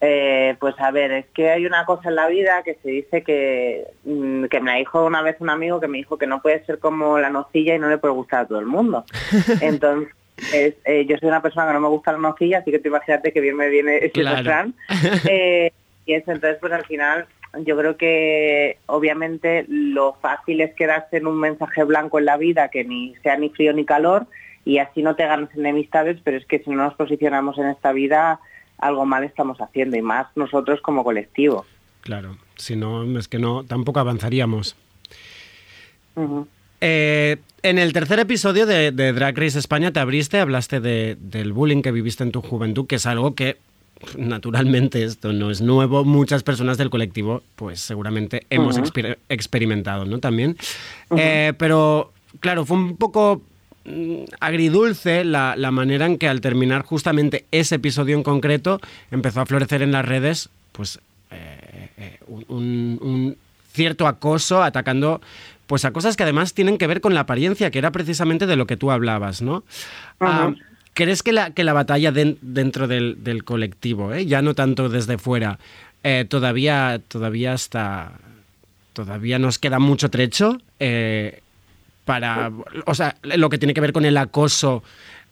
Eh, pues a ver, es que hay una cosa en la vida que se dice que, mm, que me la dijo una vez un amigo que me dijo que no puede ser como la nocilla y no le puede gustar a todo el mundo. Entonces, eh, yo soy una persona que no me gusta la nocilla, así que tú imagínate que bien me viene este Claro. Eh, y eso, entonces, pues al final, yo creo que obviamente lo fácil es quedarse en un mensaje blanco en la vida que ni sea ni frío ni calor y así no te ganas enemistades, pero es que si no nos posicionamos en esta vida, algo mal estamos haciendo y más nosotros como colectivo. Claro, si no, es que no, tampoco avanzaríamos. Eh, en el tercer episodio de, de Drag Race España te abriste, hablaste de- del bullying que viviste en tu juventud, que es algo que naturalmente esto no es nuevo, muchas personas del colectivo pues seguramente hemos exper- experimentado, ¿no? También. Eh, pero claro, fue un poco agridulce la, la manera en que al terminar justamente ese episodio en concreto empezó a florecer en las redes pues eh, eh, un, cierto acoso atacando pues a cosas que además tienen que ver con la apariencia, que era precisamente de lo que tú hablabas, ¿no? Ah, ¿Crees que la, que la batalla den- dentro del, del colectivo, eh, ya no tanto desde fuera, todavía, todavía está. Todavía nos queda mucho trecho eh, para. O sea, lo que tiene que ver con el acoso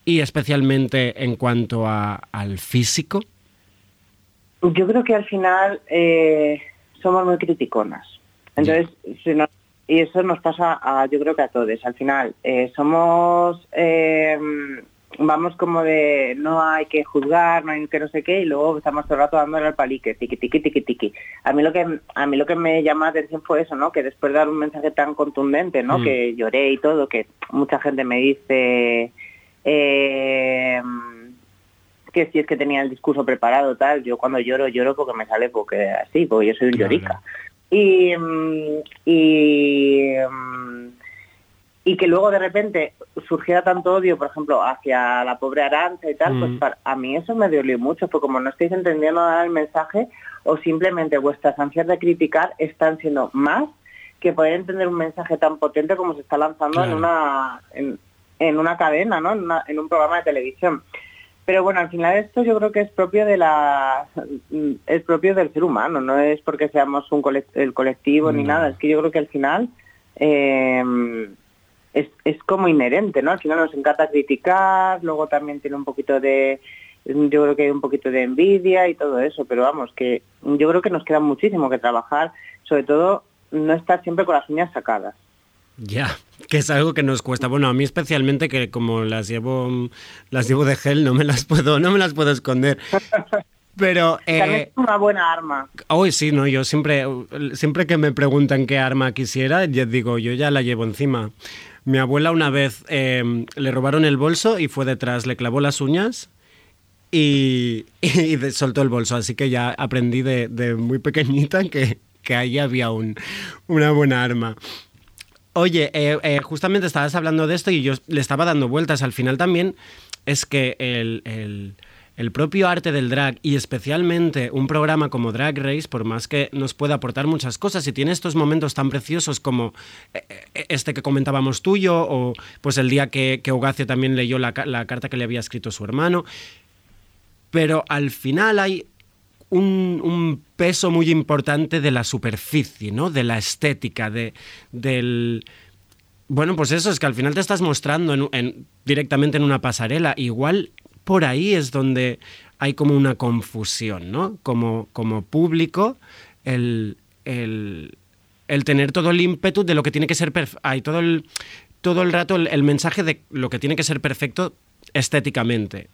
y especialmente en cuanto a- al físico? Yo creo que al final eh, somos muy criticonas. Entonces, si y eso nos pasa a, yo creo que a todos. Al final, eh, somos, eh, vamos como de no hay que juzgar, no hay que no sé qué, y luego estamos todo el rato dándole al palique, tiqui, tiqui, tiqui, tiqui. A mí lo que, a mí lo que me llama la atención fue eso, ¿no? Que después de dar un mensaje tan contundente, ¿no? Mm. Que lloré y todo, que mucha gente me dice, eh, que si es que tenía el discurso preparado tal, yo cuando lloro lloro porque me sale porque así, porque yo soy un llorica. Y, mm, y, mm, y que luego de repente surgiera tanto odio, por ejemplo, hacia la pobre Aranza y tal, pues Mm. para, a mí eso me dolió mucho, porque como no estáis entendiendo nada del mensaje o simplemente vuestras ansias de criticar están siendo más que poder entender un mensaje tan potente como se está lanzando en una en, en una cadena, ¿no? En, una- en un programa de televisión. Pero bueno, al final esto yo creo que es propio de la es propio del ser humano, no es porque seamos un colec- el colectivo ni nada, es que yo creo que al final eh, es, es como inherente, ¿no? Al final nos encanta criticar, luego también tiene un poquito de yo creo que hay un poquito de envidia y todo eso, pero vamos, que yo creo que nos queda muchísimo que trabajar, sobre todo no estar siempre con las uñas sacadas. Ya, que es algo que nos cuesta. Bueno, a mí especialmente que como las llevo las llevo de gel, no me las puedo, no me las puedo esconder. Pero También eh, es una buena arma. hoy sí, no, yo siempre siempre que me preguntan qué arma quisiera, yo digo, yo ya la llevo encima. Mi abuela una vez eh, le robaron el bolso y fue detrás, le clavó las uñas y, soltó el bolso. Así que ya aprendí de, muy pequeñita que, que ahí había un, una buena arma. Oye, eh, eh, justamente estabas hablando de esto y yo le estaba dando vueltas. Al final también es que el- el propio arte del drag y especialmente un programa como Drag Race, por más que nos pueda aportar muchas cosas y tiene estos momentos tan preciosos como eh, eh, este que comentábamos tuyo o pues el día que, que también leyó la, ca- la carta que le había escrito su hermano, pero al final hay un, peso muy importante de la superficie, ¿no? De la estética, de, del... Bueno, pues eso es que al final te estás mostrando en- en- directamente en una pasarela. Igual por ahí es donde hay como una confusión, ¿no? Como, como público, el, el, el tener todo el ímpetu de lo que tiene que ser perfecto. Hay todo el, todo el rato el, el mensaje de lo que tiene que ser perfecto estéticamente.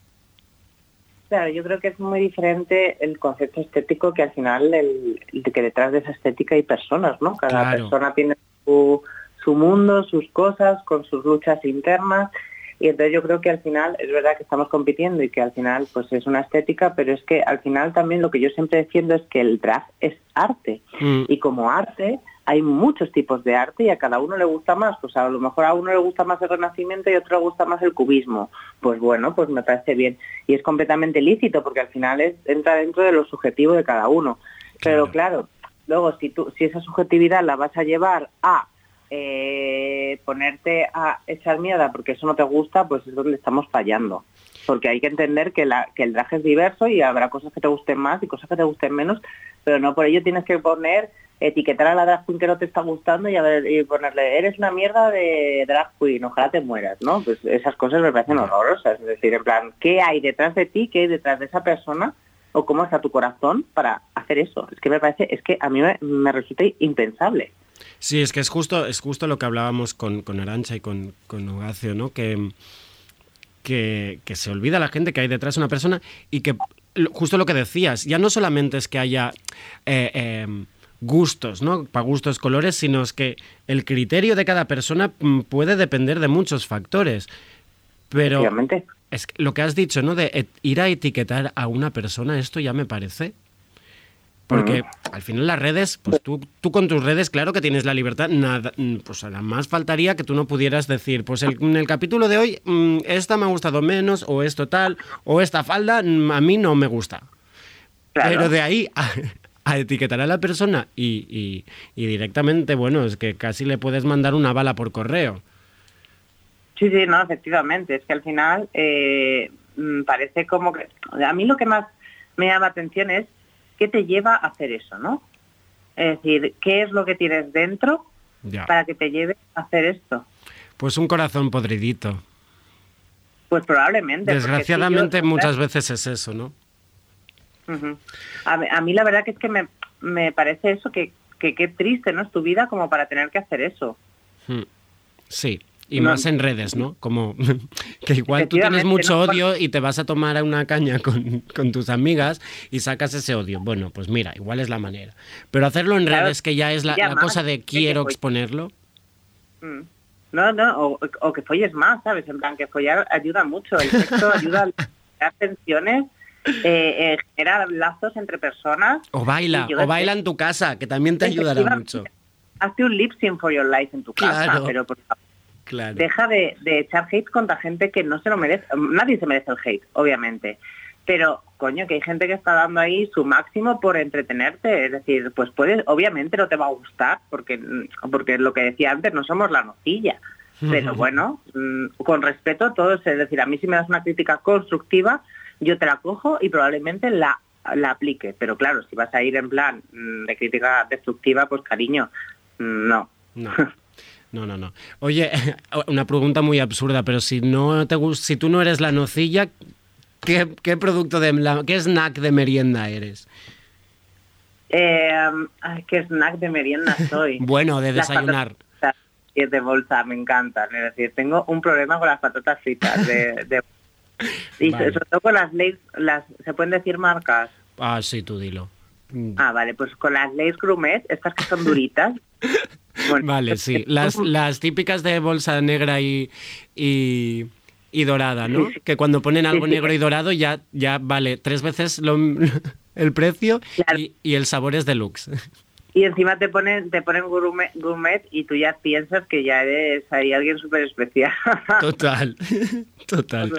Claro, yo creo que es muy diferente el concepto estético que al final el, el que detrás de esa estética hay personas, ¿no? Cada Claro. persona tiene su, su mundo, sus cosas, con sus luchas internas. Y entonces yo creo que al final es verdad que estamos compitiendo y que al final pues es una estética, pero es que al final también lo que yo siempre defiendo es que el drag es arte. Mm. Y como arte hay muchos tipos de arte y a cada uno le gusta más. Pues a lo mejor a uno le gusta más el renacimiento y a otro le gusta más el cubismo. Pues bueno, pues me parece bien. Y es completamente lícito porque al final es, entra dentro de lo subjetivo de cada uno. Pero claro, luego si, tú, si esa subjetividad la vas a llevar a eh, ponerte a echar mierda porque eso no te gusta, pues es donde estamos fallando. Porque hay que entender que, la, que el traje es diverso y habrá cosas que te gusten más y cosas que te gusten menos, pero no por ello tienes que poner, etiquetar a la drag queen que no te está gustando y, a ver, y ponerle, eres una mierda de drag queen, ojalá te mueras, ¿no? Pues esas cosas me parecen horrorosas. Es decir, en plan, ¿qué hay detrás de ti? ¿Qué hay detrás de esa persona? ¿O cómo está tu corazón para hacer eso? Es que me parece, es que a mí me, me resulta impensable. Sí, es que es justo, es justo lo que hablábamos con, con Arancha y con, con Horacio, ¿no? Que, que, que se olvida la gente que hay detrás de una persona y que justo lo que decías, ya no solamente es que haya eh, eh, gustos, ¿no? Para gustos colores, sino es que el criterio de cada persona mm, puede depender de muchos factores. Pero es que lo que has dicho, ¿no? De ir a etiquetar a una persona, esto ya me parece. Porque al final las redes, pues tú, tú con tus redes, claro que tienes la libertad, nada, pues nada más faltaría que tú no pudieras decir, pues el- en el capítulo de hoy, mm, esta me ha gustado menos, o esto tal, o esta falda mm, a mí no me gusta. Claro. Pero de ahí a, a etiquetar a la persona y, y- y directamente, bueno, es que casi le puedes mandar una bala por correo. Sí, sí, no, efectivamente. Es que al final eh, mm, parece como que... A mí lo que más me llama la atención es qué te lleva a hacer eso, ¿no? Es decir, ¿qué es lo que tienes dentro Ya. para que te lleve a hacer esto? Pues un corazón podridito. Pues probablemente. Desgraciadamente si yo- muchas veces es eso, ¿no? A, mí- a mí la verdad que es que me, me parece eso, que que qué triste, ¿no? Es tu vida como para tener que hacer eso. Hmm. Sí. Y No. más en redes, ¿no? Como que igual tú tienes mucho odio y te vas a tomar a una caña con, con tus amigas y sacas ese odio. Bueno, pues mira, igual es la manera. Pero hacerlo en Claro, redes, que ya es la, ya la más, cosa de quiero exponerlo. Mm. No, no, o, o que folles más, ¿sabes? En plan, que follar ayuda mucho, el sexo ayuda a crear tensiones, eh, eh, generar lazos entre personas. O baila, o baila en tu casa, que también te ayudará mucho. Hazte un lip sync for your life en tu casa, Claro. pero por favor, Claro. deja de, de echar hate contra gente que no se lo merece. Nadie se merece el hate, obviamente. Pero, coño, que hay gente que está dando ahí su máximo por entretenerte. Es decir, pues puedes, obviamente no te va a gustar, porque, porque lo que decía antes, no somos la nocilla. Pero bueno, mm, con respeto a todos, es decir, a mí si me das una crítica constructiva, yo te la cojo y probablemente la, la aplique. Pero claro, si vas a ir en plan mm, de crítica destructiva, pues cariño, mm, no. No. No, no, no. Oye, una pregunta muy absurda, pero si no te si tú no eres la nocilla, ¿qué, qué producto de la- qué snack de merienda eres? Eh, ay, qué snack de merienda soy. Bueno, de desayunar. fritas de bolsa me encantan. Es decir, tengo un problema con las patatas fritas de, de- y Vale. sobre todo con las leyes, las se pueden decir marcas. Ah, sí, tú dilo. Mm, Ah, vale, pues con las leyes grumet, estas que son duritas. bueno, Vale, sí. Las, las típicas de bolsa negra y, y, y dorada, ¿no? Que cuando ponen algo sí. negro y dorado ya, ya vale tres veces lo- el precio y, y el sabor es deluxe. Y encima te ponen te ponen gourmet, gourmet y tú ya piensas que ya eres ahí alguien súper especial. Total, total.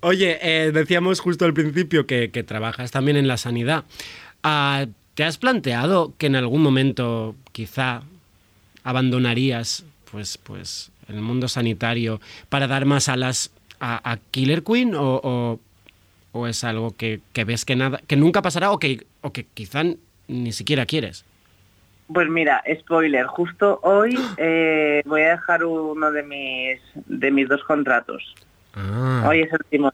Oye, eh, decíamos justo al principio que, que trabajas también en la sanidad. Ah, ¿Te has planteado que en algún momento quizá abandonarías pues, pues, el mundo sanitario para dar más alas a, a Killer Queen o, o- o es algo que, que ves que, nada, que nunca pasará o que, o que quizá ni siquiera quieres? Pues mira, spoiler, justo hoy eh, voy a dejar uno de mis de mis dos contratos. Ah. Hoy es el último.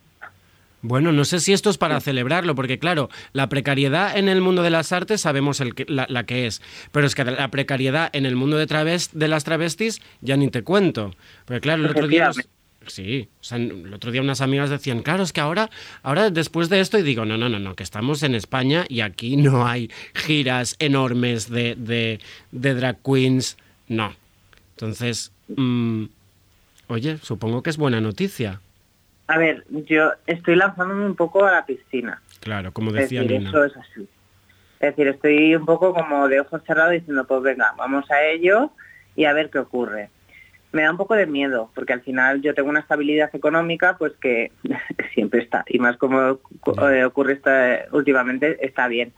Bueno, no sé si esto es para celebrarlo, porque claro, la precariedad en el mundo de las artes sabemos el que- la, la que es, pero es que la precariedad en el mundo de, de las travestis ya ni te cuento. Porque claro, el otro día... nos- Sí, o sea, el otro día unas amigas decían, claro, es que ahora, ahora después de esto, y digo, no, no, no, no, que estamos en España y aquí no hay giras enormes de, de, de drag queens, no. Entonces, mm, oye, supongo que es buena noticia. A ver, yo estoy lanzándome un poco a la piscina. Claro, como Es decía decir, Nina. eso es así. Es decir, estoy un poco como de ojos cerrados diciendo, pues venga, vamos a ello y a ver qué ocurre. Me da un poco de miedo, porque al final yo tengo una estabilidad económica, pues que siempre está, y más como eh, ocurre esta, últimamente, está bien.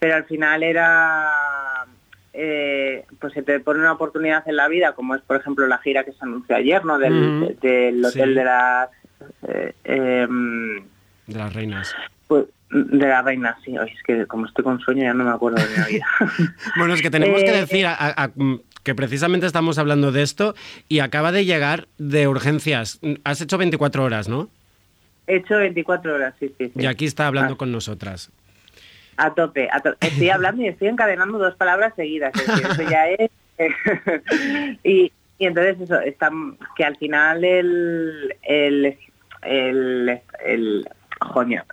Pero al final era, eh, pues se te pone una oportunidad en la vida, como es por ejemplo la gira que se anunció ayer, ¿no? Del, hotel Sí. de las... eh, em, De las reinas. pues, de la reina, sí. Ay, es que como estoy con sueño ya no me acuerdo de mi vida. Bueno, es que tenemos que Eh, decir a- mm, que precisamente estamos hablando de esto y acaba de llegar de urgencias. Has hecho 24 horas, ¿no? He hecho 24 horas, sí, sí, sí. Y aquí está hablando con nosotras. A tope, a tope. Estoy hablando y estoy encadenando dos palabras seguidas. Es decir, eso ya es... y, y entonces eso, está, que al final el... el, el, el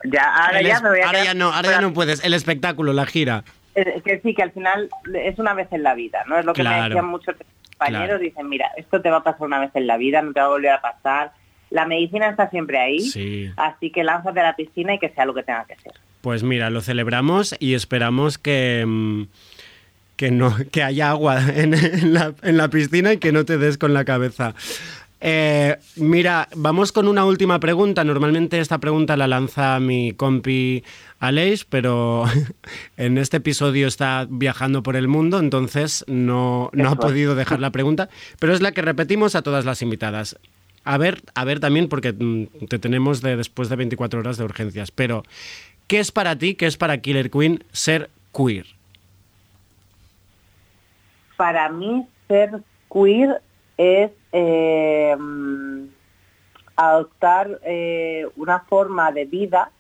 ya, ahora ya es- me voy a ahora ya no, ahora ya no puedes. El espectáculo, la gira. Eh, que sí, que al final es una vez en la vida, ¿no? Es lo que me decían muchos compañeros, Claro. dicen, mira, esto te va a pasar una vez en la vida, no te va a volver a pasar. La medicina está siempre ahí, Sí. así que lánzate a la piscina y que sea lo que tenga que ser. Pues mira, lo celebramos y esperamos que, mm, que, no, que haya agua en, en la, en la piscina y que no te des con la cabeza. Eh, mira, vamos con una última pregunta. Normalmente esta pregunta la lanza mi compi Aleix, pero en este episodio está viajando por el mundo, entonces no, no ha podido dejar la pregunta, pero es la que repetimos a todas las invitadas. A ver, a ver también, porque mm, te tenemos de, después de 24 horas de urgencias, pero ¿qué es para ti, qué es para Killer Queen ser queer? Para mí ser queer es eh, adoptar eh, una forma de vida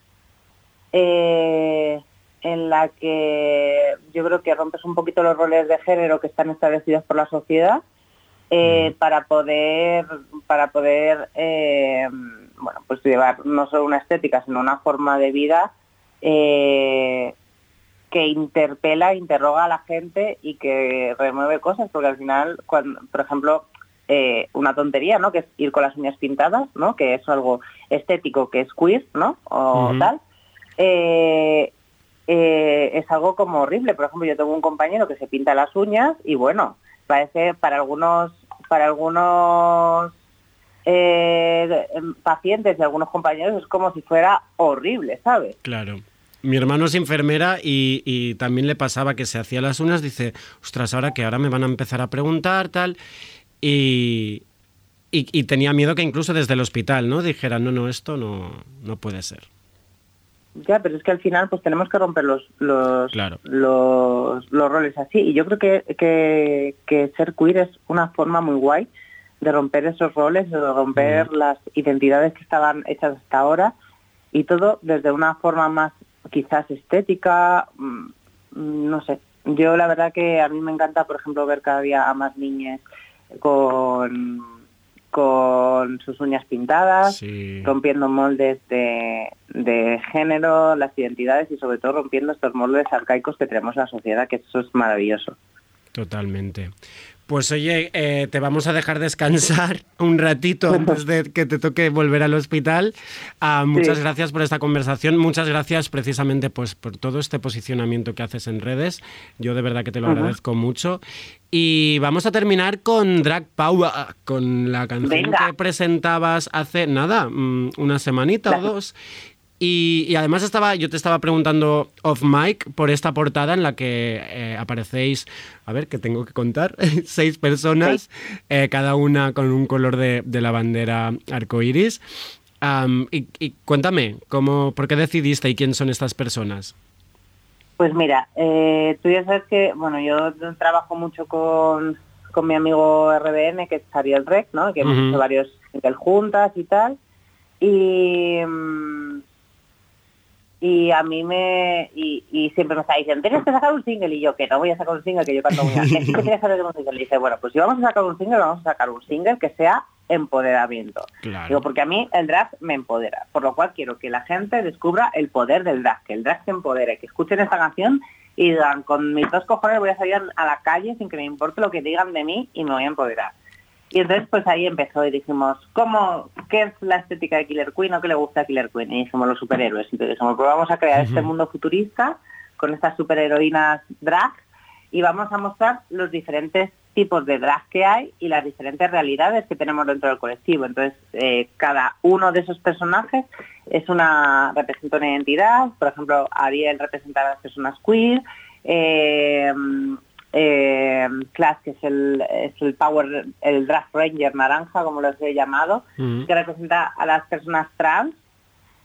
eh, en la que yo creo que rompes un poquito los roles de género que están establecidos por la sociedad eh, para poder para poder eh, bueno pues llevar no solo una estética sino una forma de vida eh, que interpela, interroga a la gente y que remueve cosas, porque al final, cuando, por ejemplo, eh, una tontería, ¿no? Que es ir con las uñas pintadas, ¿no? Que es algo estético, que es queer, ¿no? O tal. Eh, eh, es algo como horrible. Por ejemplo, yo tengo un compañero que se pinta las uñas y bueno, parece para algunos, para algunos eh, pacientes y algunos compañeros es como si fuera horrible, ¿sabes? Claro. Mi hermano es enfermera y, y también le pasaba que se hacía las uñas, dice, ostras, ahora que ahora me van a empezar a preguntar, tal. Y, y, y tenía miedo que incluso desde el hospital, ¿no? Dijeran, no, no, esto no, no puede ser. Ya, pero es que al final pues tenemos que romper los los, Claro. los, los roles así. Y yo creo que, que, que ser queer es una forma muy guay de romper esos roles, de romper las identidades que estaban hechas hasta ahora y todo desde una forma más quizás estética, mm, no sé. Yo la verdad que a mí me encanta, por ejemplo, ver cada día a más niñas con, con sus uñas pintadas, Sí. rompiendo moldes de, de género, las identidades y sobre todo rompiendo estos moldes arcaicos que tenemos en la sociedad, que eso es maravilloso. Totalmente. Pues oye, eh, te vamos a dejar descansar un ratito antes de que te toque volver al hospital. Ah, muchas Sí. gracias por esta conversación, muchas gracias precisamente pues, por todo este posicionamiento que haces en redes. Yo de verdad que te lo agradezco mucho. Y vamos a terminar con Drag Power, con la canción Venga. que presentabas hace nada, mm, una semanita o dos. Y, y además estaba, yo te estaba preguntando off mic por esta portada en la que eh, aparecéis, a ver, que tengo que contar, seis personas, eh, cada una con un color de, de la bandera arcoiris. Am, y, y cuéntame, ¿cómo, ¿por qué decidiste y quién son estas personas? Pues mira, eh, tú ya sabes que, bueno, yo trabajo mucho con, con mi amigo RBN, que es Ariel Rec, ¿no? Que hemos Ujú. hecho varios juntas y tal. Y, mm, y a mí me... Y, y siempre me está diciendo, tienes que sacar un single. Y yo, que no voy a sacar un single, que yo canto muy bien. Que que sacar un single. Y dice, bueno, pues si vamos a sacar un single, vamos a sacar un single que sea empoderamiento. Claro. Digo, porque a mí el drag me empodera, por lo cual quiero que la gente descubra el poder del drag, que el drag se empodere, que escuchen esta canción y digan, con mis dos cojones voy a salir a la calle sin que me importe lo que digan de mí y me voy a empoderar. Y entonces pues ahí empezó y dijimos, ¿cómo, qué es la estética de Killer Queen o qué le gusta a Killer Queen? Y dijimos los superhéroes. Entonces dijimos, pues vamos a crear este mundo futurista con estas superheroínas drag y vamos a mostrar los diferentes tipos de drag que hay y las diferentes realidades que tenemos dentro del colectivo. Entonces, eh, cada uno de esos personajes es una representa una identidad. Por ejemplo, Ariel representa a las personas queer. eh, eh, Clash, que es el, es el Power, el Drag Ranger naranja, como los he llamado, Mm. que representa a las personas trans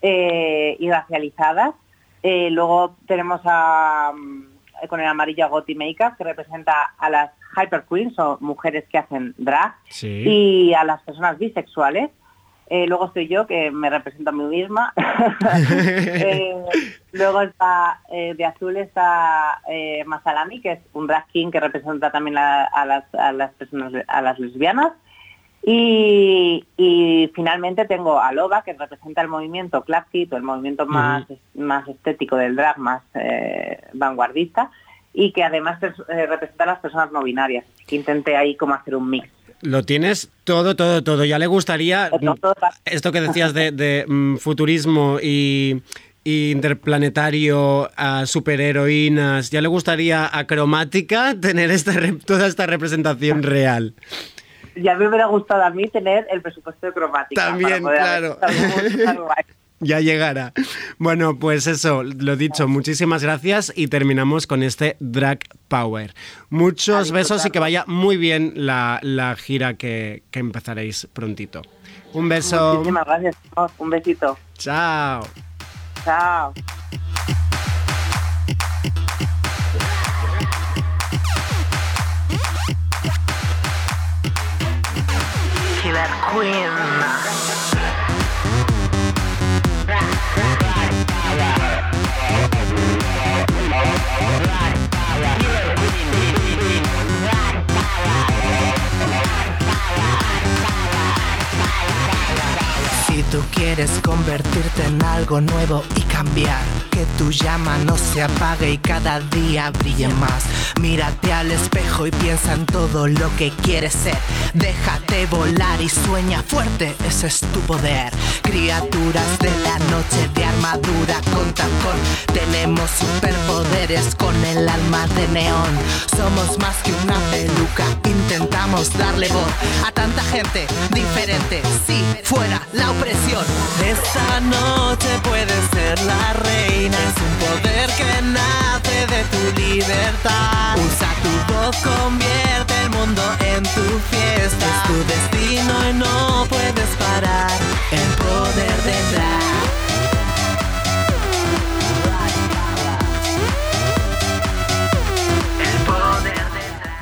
eh, y racializadas. Eh, luego tenemos a, mm, con el amarillo Gotti Makeup, que representa a las Hyper Queens, o mujeres que hacen drag, Sí. y a las personas bisexuales. Eh, luego estoy yo, que me represento a mí misma. Eh, luego está eh, de azul está Masalami, que es un drag king que representa también a, a las, a las personas, a las lesbianas. Y, y finalmente tengo a Loba, que representa el movimiento clásico, el movimiento más, más estético del drag, más vanguardista, y que además es- representa a las personas no binarias. Intenté ahí como hacer un mix. Lo tienes todo, todo, todo. Ya le gustaría esto que decías de, de, mm, futurismo y, y interplanetario a superheroínas. Ya le gustaría a cromática tener esta toda esta representación real. Ya me hubiera gustado a mí tener el presupuesto de cromática. También, para poder claro. Ya llegará. Bueno, pues eso, lo dicho, muchísimas gracias y terminamos con este Drag Power. Muchos besos y que vaya muy bien la, la gira que, que empezaréis prontito. Un beso. Muchísimas gracias. chicos. Un besito. Chao. Chao. Killer Queen. Tú quieres convertirte en algo nuevo y cambiar, que tu llama no se apague y cada día brille más. Mírate al espejo y piensa en todo lo que quieres ser. Déjate volar y sueña fuerte, ese es tu poder. Criaturas de la noche de armadura con tacón. Tenemos superpoderes con el alma de neón. Somos más que una peluca, intentamos darle voz a tanta gente diferente. Si fuera la opresión, esta noche puedes ser la reina. Es un poder que nace de tu libertad. Usa tu voz, convierte el mundo en tu fiesta. Es tu destino y no puedes parar. El poder de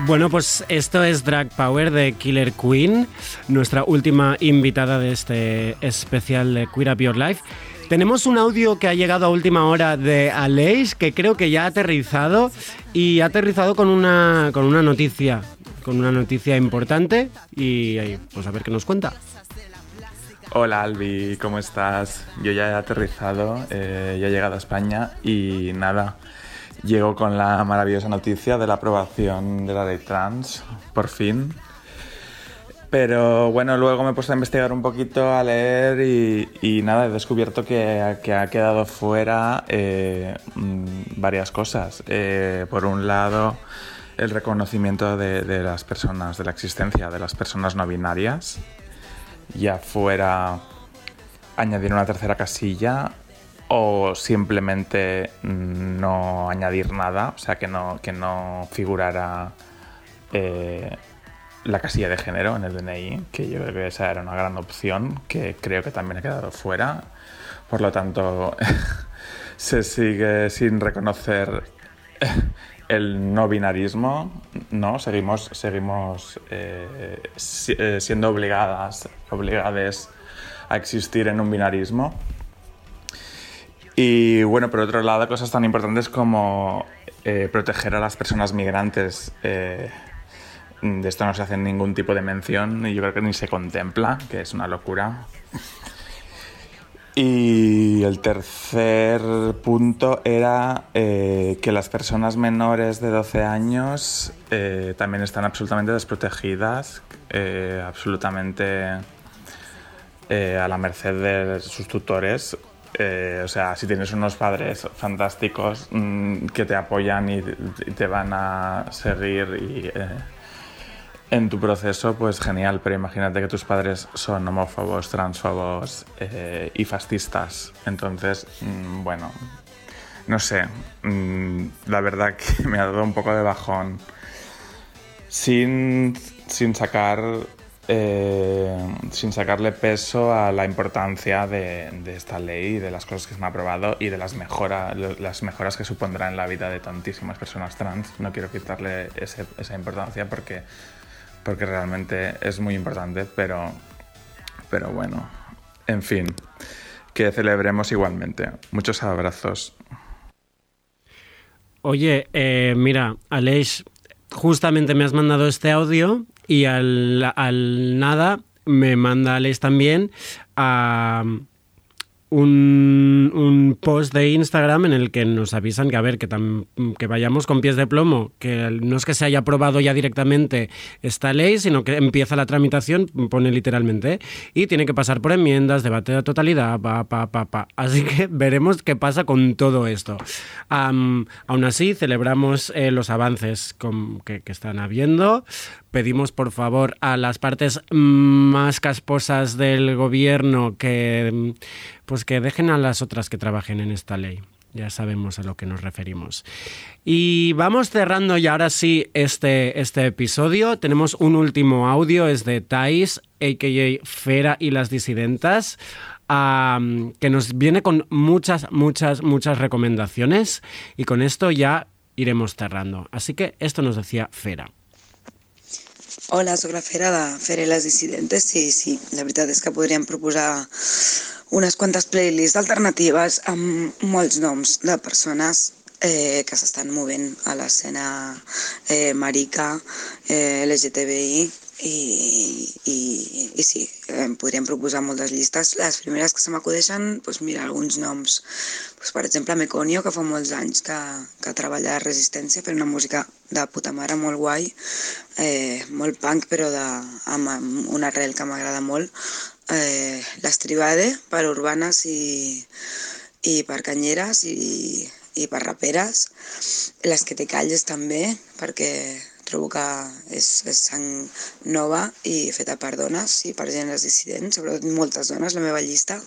Bueno, pues esto es Drag Power de Killer Queen, nuestra última invitada de este especial de Queer Up Your Life. Tenemos un audio que ha llegado a última hora de Aleix, que creo que ya ha aterrizado y ha aterrizado con una, con una noticia, con una noticia importante y ahí, pues a ver qué nos cuenta. Hola Albi, ¿cómo estás? Yo ya he aterrizado, eh, ya he llegado a España y nada, llego con la maravillosa noticia de la aprobación de la ley trans, por fin. Pero bueno, luego me he puesto a investigar un poquito, a leer y, y nada, he descubierto que, que ha quedado fuera eh, mm, varias cosas. Eh, por un lado, el reconocimiento de, de las personas, de la existencia de las personas no binarias, ya fuera añadir una tercera casilla o simplemente mm, no añadir nada, o sea, que no, que no figurara eh, la casilla de género en el DNI, que yo creo que esa era una gran opción, que creo que también ha quedado fuera. Por lo tanto, se sigue sin reconocer el no binarismo, ¿no? Seguimos, seguimos eh, eh, siendo obligadas, obligades a existir en un binarismo. Y bueno, por otro lado, cosas tan importantes como eh, proteger a las personas migrantes. eh, de esto no se hace ningún tipo de mención y yo creo que ni se contempla, que es una locura. Y el tercer punto era eh, que las personas menores de 12 años también están absolutamente desprotegidas, absolutamente a la merced de sus tutores. Eh, o sea, si tienes unos padres fantásticos mm, que te apoyan y, te van a seguir y, eh, en tu proceso, pues genial, pero imagínate que tus padres son homófobos, transfobos eh, y fascistas. Entonces, mm, bueno, no sé, mm, la verdad que me ha dado un poco de bajón. Sin, sin sacar. Eh, sin sacarle peso a la importancia de, esta ley y de las cosas que se han aprobado y de las, mejora, las mejoras que supondrá en la vida de tantísimas personas trans. No quiero quitarle esa importancia porque porque realmente es muy importante, pero, pero bueno, en fin, que celebremos igualmente. Muchos abrazos. Oye, eh, mira, Aleix, justamente me has mandado este audio y al, al nada me manda Aleix también a un, un post de Instagram en el que nos avisan que a ver que, tam- que vayamos con pies de plomo, que no es que se haya aprobado ya directamente esta ley, sino que empieza la tramitación, pone literalmente, y tiene que pasar por enmiendas, debate de totalidad, pa, pa, pa, pa. Así que veremos qué pasa con todo esto. Aún así, celebramos eh, los avances con- que, que están habiendo. Pedimos, por favor, a las partes más casposas del gobierno que, pues que dejen a las otras que trabajen en esta ley. Ya sabemos a lo que nos referimos. Y vamos cerrando ya ahora sí este, este episodio. Tenemos un último audio, es de Thais, a.k.a. Fera y las disidentas, que nos viene con muchas, muchas, muchas recomendaciones. Y con esto ya iremos cerrando. Así que esto nos decía Fera. Hola, sóc la Fera de Fer i les Dissidentes. Sí, sí, la veritat és que podríem proposar unes quantes playlists alternatives amb molts noms de persones eh, que s'estan movent a l'escena eh, marica, eh, LGTBI i, i, i sí, eh, podríem proposar moltes llistes. Les primeres que se m'acudeixen, doncs mira, alguns noms. Pues, per exemple, Meconio, que fa molts anys que, que treballa a Resistència fent una música de puta mare molt guai, eh, molt punk però de, amb una arrel que m'agrada molt. Eh, L'Estribade, per urbanes i, i per canyeres i, i per raperes. Les que te calles també, perquè trobo que és, és sang nova i feta per dones i per gèneres dissidents, sobretot moltes dones, la meva llista.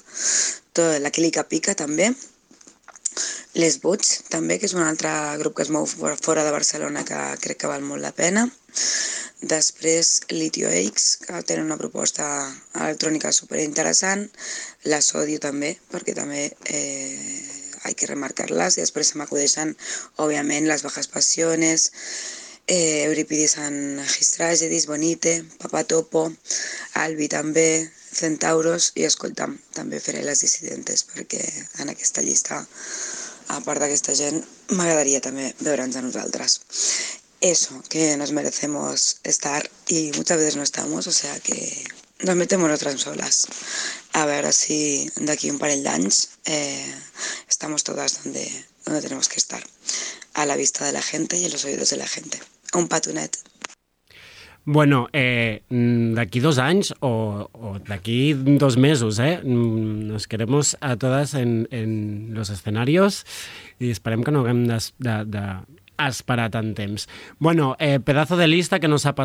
Tot, la Quilica Pica també. Les Butch també, que és un altre grup que es mou fora, de Barcelona que crec que val molt la pena. Després Litio X, que tenen una proposta electrònica superinteressant. La Sodio també, perquè també eh, hay que remarcarlas. I després se m'acudeixen, òbviament, les Bajas Passiones, eh, His Tragedies, Bonite, Papatopo, Albi també, Centauros i escolta'm, també faré les dissidentes perquè en aquesta llista, a part d'aquesta gent, m'agradaria també veure'ns a nosaltres. Eso, que nos merecemos estar y muchas veces no estamos, o sea que nos metemos nosotras solas. A ver si de aquí un parell d'anys eh, estamos todas donde, donde tenemos que estar, a la vista de la gente y en los oídos de la gente. Un patunet. Bueno, eh, mm, d'aquí dos anys o, o d'aquí dos mesos, eh? Mm, Nos queremos a todas en, en los escenarios i esperem que no haguem de, de, de esperar tant temps. Bueno, eh, pedazo de lista que nos ha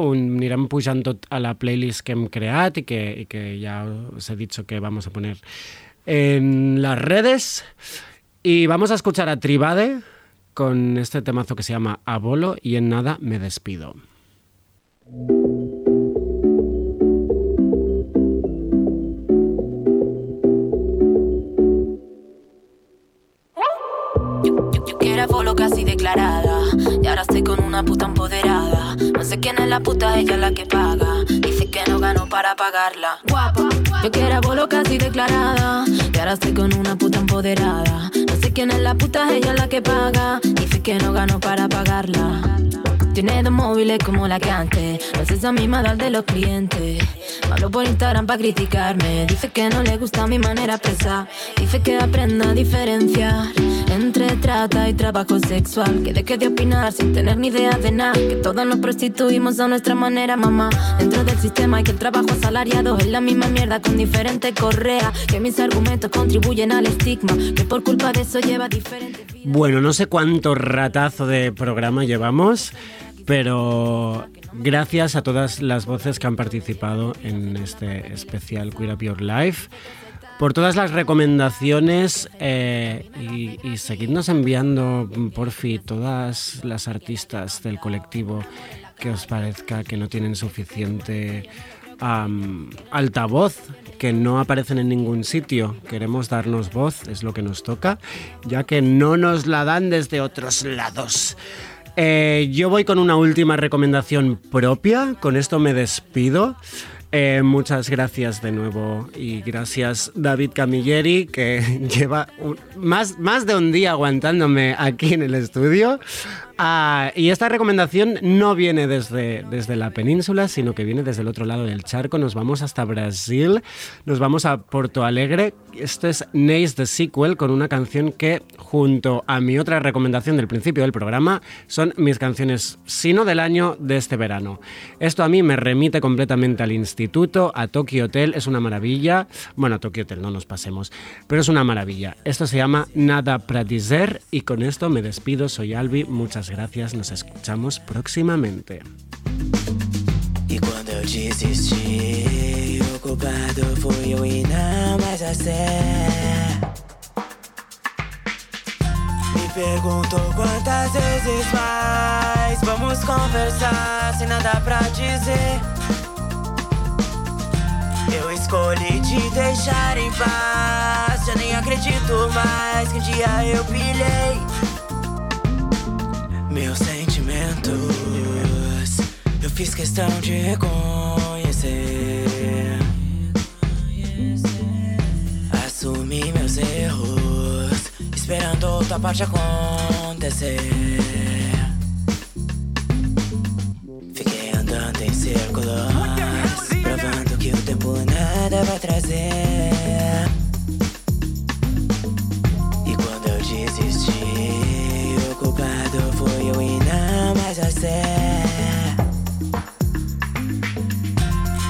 un, anirem pujant tot a la playlist que hem creat i que, i que ya os he dicho que vamos a poner en las redes. Y vamos a escuchar a Tribade con este temazo que se llama Abolo y en nada me despido. Era bolo casi declarada Y ahora estoy con una puta empoderada. No sé quién es la puta, ella es la que paga. Dice que no ganó para pagarla. Guapa Yo que era bolo casi declarada Y ahora estoy con una puta empoderada Sé quién es la puta, ella es la que paga Dice que no ganó para pagarla tiene dos móviles como la que antes. No es esa misma edad de los clientes. Me Hablo por Instagram para criticarme. Dice que no le gusta mi manera de expresar. Dice que aprenda a diferenciar entre trata y trabajo sexual. Que deje de opinar sin tener ni idea de nada. Que todos nos prostituimos a nuestra manera, mamá. Dentro del sistema y que el trabajo asalariado es la misma mierda con diferente correa. Que mis argumentos contribuyen al estigma. Que por culpa de eso lleva diferente. Bueno, no sé cuánto ratazo de programa llevamos, pero gracias a todas las voces que han participado en este especial Queer Up Your Life, por todas las recomendaciones eh, y, y seguidnos enviando, por fin, todas las artistas del colectivo que os parezca que no tienen suficiente altavoz, que no aparecen en ningún sitio. Queremos darnos voz, es lo que nos toca, ya que no nos la dan desde otros lados. Eh, yo voy con una última recomendación propia, con esto me despido. Eh, muchas gracias de nuevo y gracias David Camilleri que lleva más, más de un día aguantándome aquí en el estudio. Ah, y esta recomendación no viene desde, desde la península, sino que viene desde el otro lado del charco. Nos vamos hasta Brasil, nos vamos a Porto Alegre. Esto es Nace the Sequel con una canción que, junto a mi otra recomendación del principio del programa, son mis canciones, si no del año, de este verano. Esto a mí me remite completamente al instituto, a Tokyo Hotel, es una maravilla. Bueno, a Tokyo Hotel no nos pasemos, pero es una maravilla. Esto se llama Nada dizer y con esto me despido. Soy Albi, muchas gracias, nos escuchamos próximamente. E quando eu desisti, o culpado fui eu e não mais você. Me perguntou quantas vezes mais vamos conversar sem nada pra dizer. Eu escolhi te deixar em paz. Já nem acredito mais que um dia eu pilhei meus sentimentos. Eu fiz questão de reconhecer. Assumi meus erros, esperando outra parte acontecer. Fiquei andando em círculos, provando que o tempo nada vai trazer.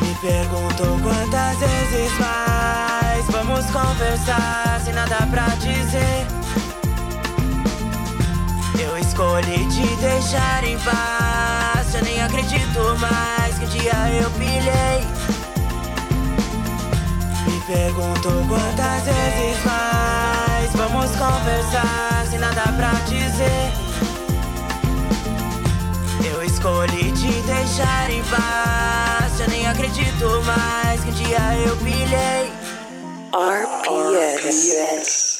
Me perguntou quantas vezes mais vamos conversar sem nada pra dizer. Eu escolhi te deixar em paz. Já nem acredito mais que um dia eu pilhei. Me perguntou quantas vezes mais vamos conversar sem nada pra dizer. Eu escolhi te deixar em paz. Já nem acredito mais que um dia eu pilhei. RPS.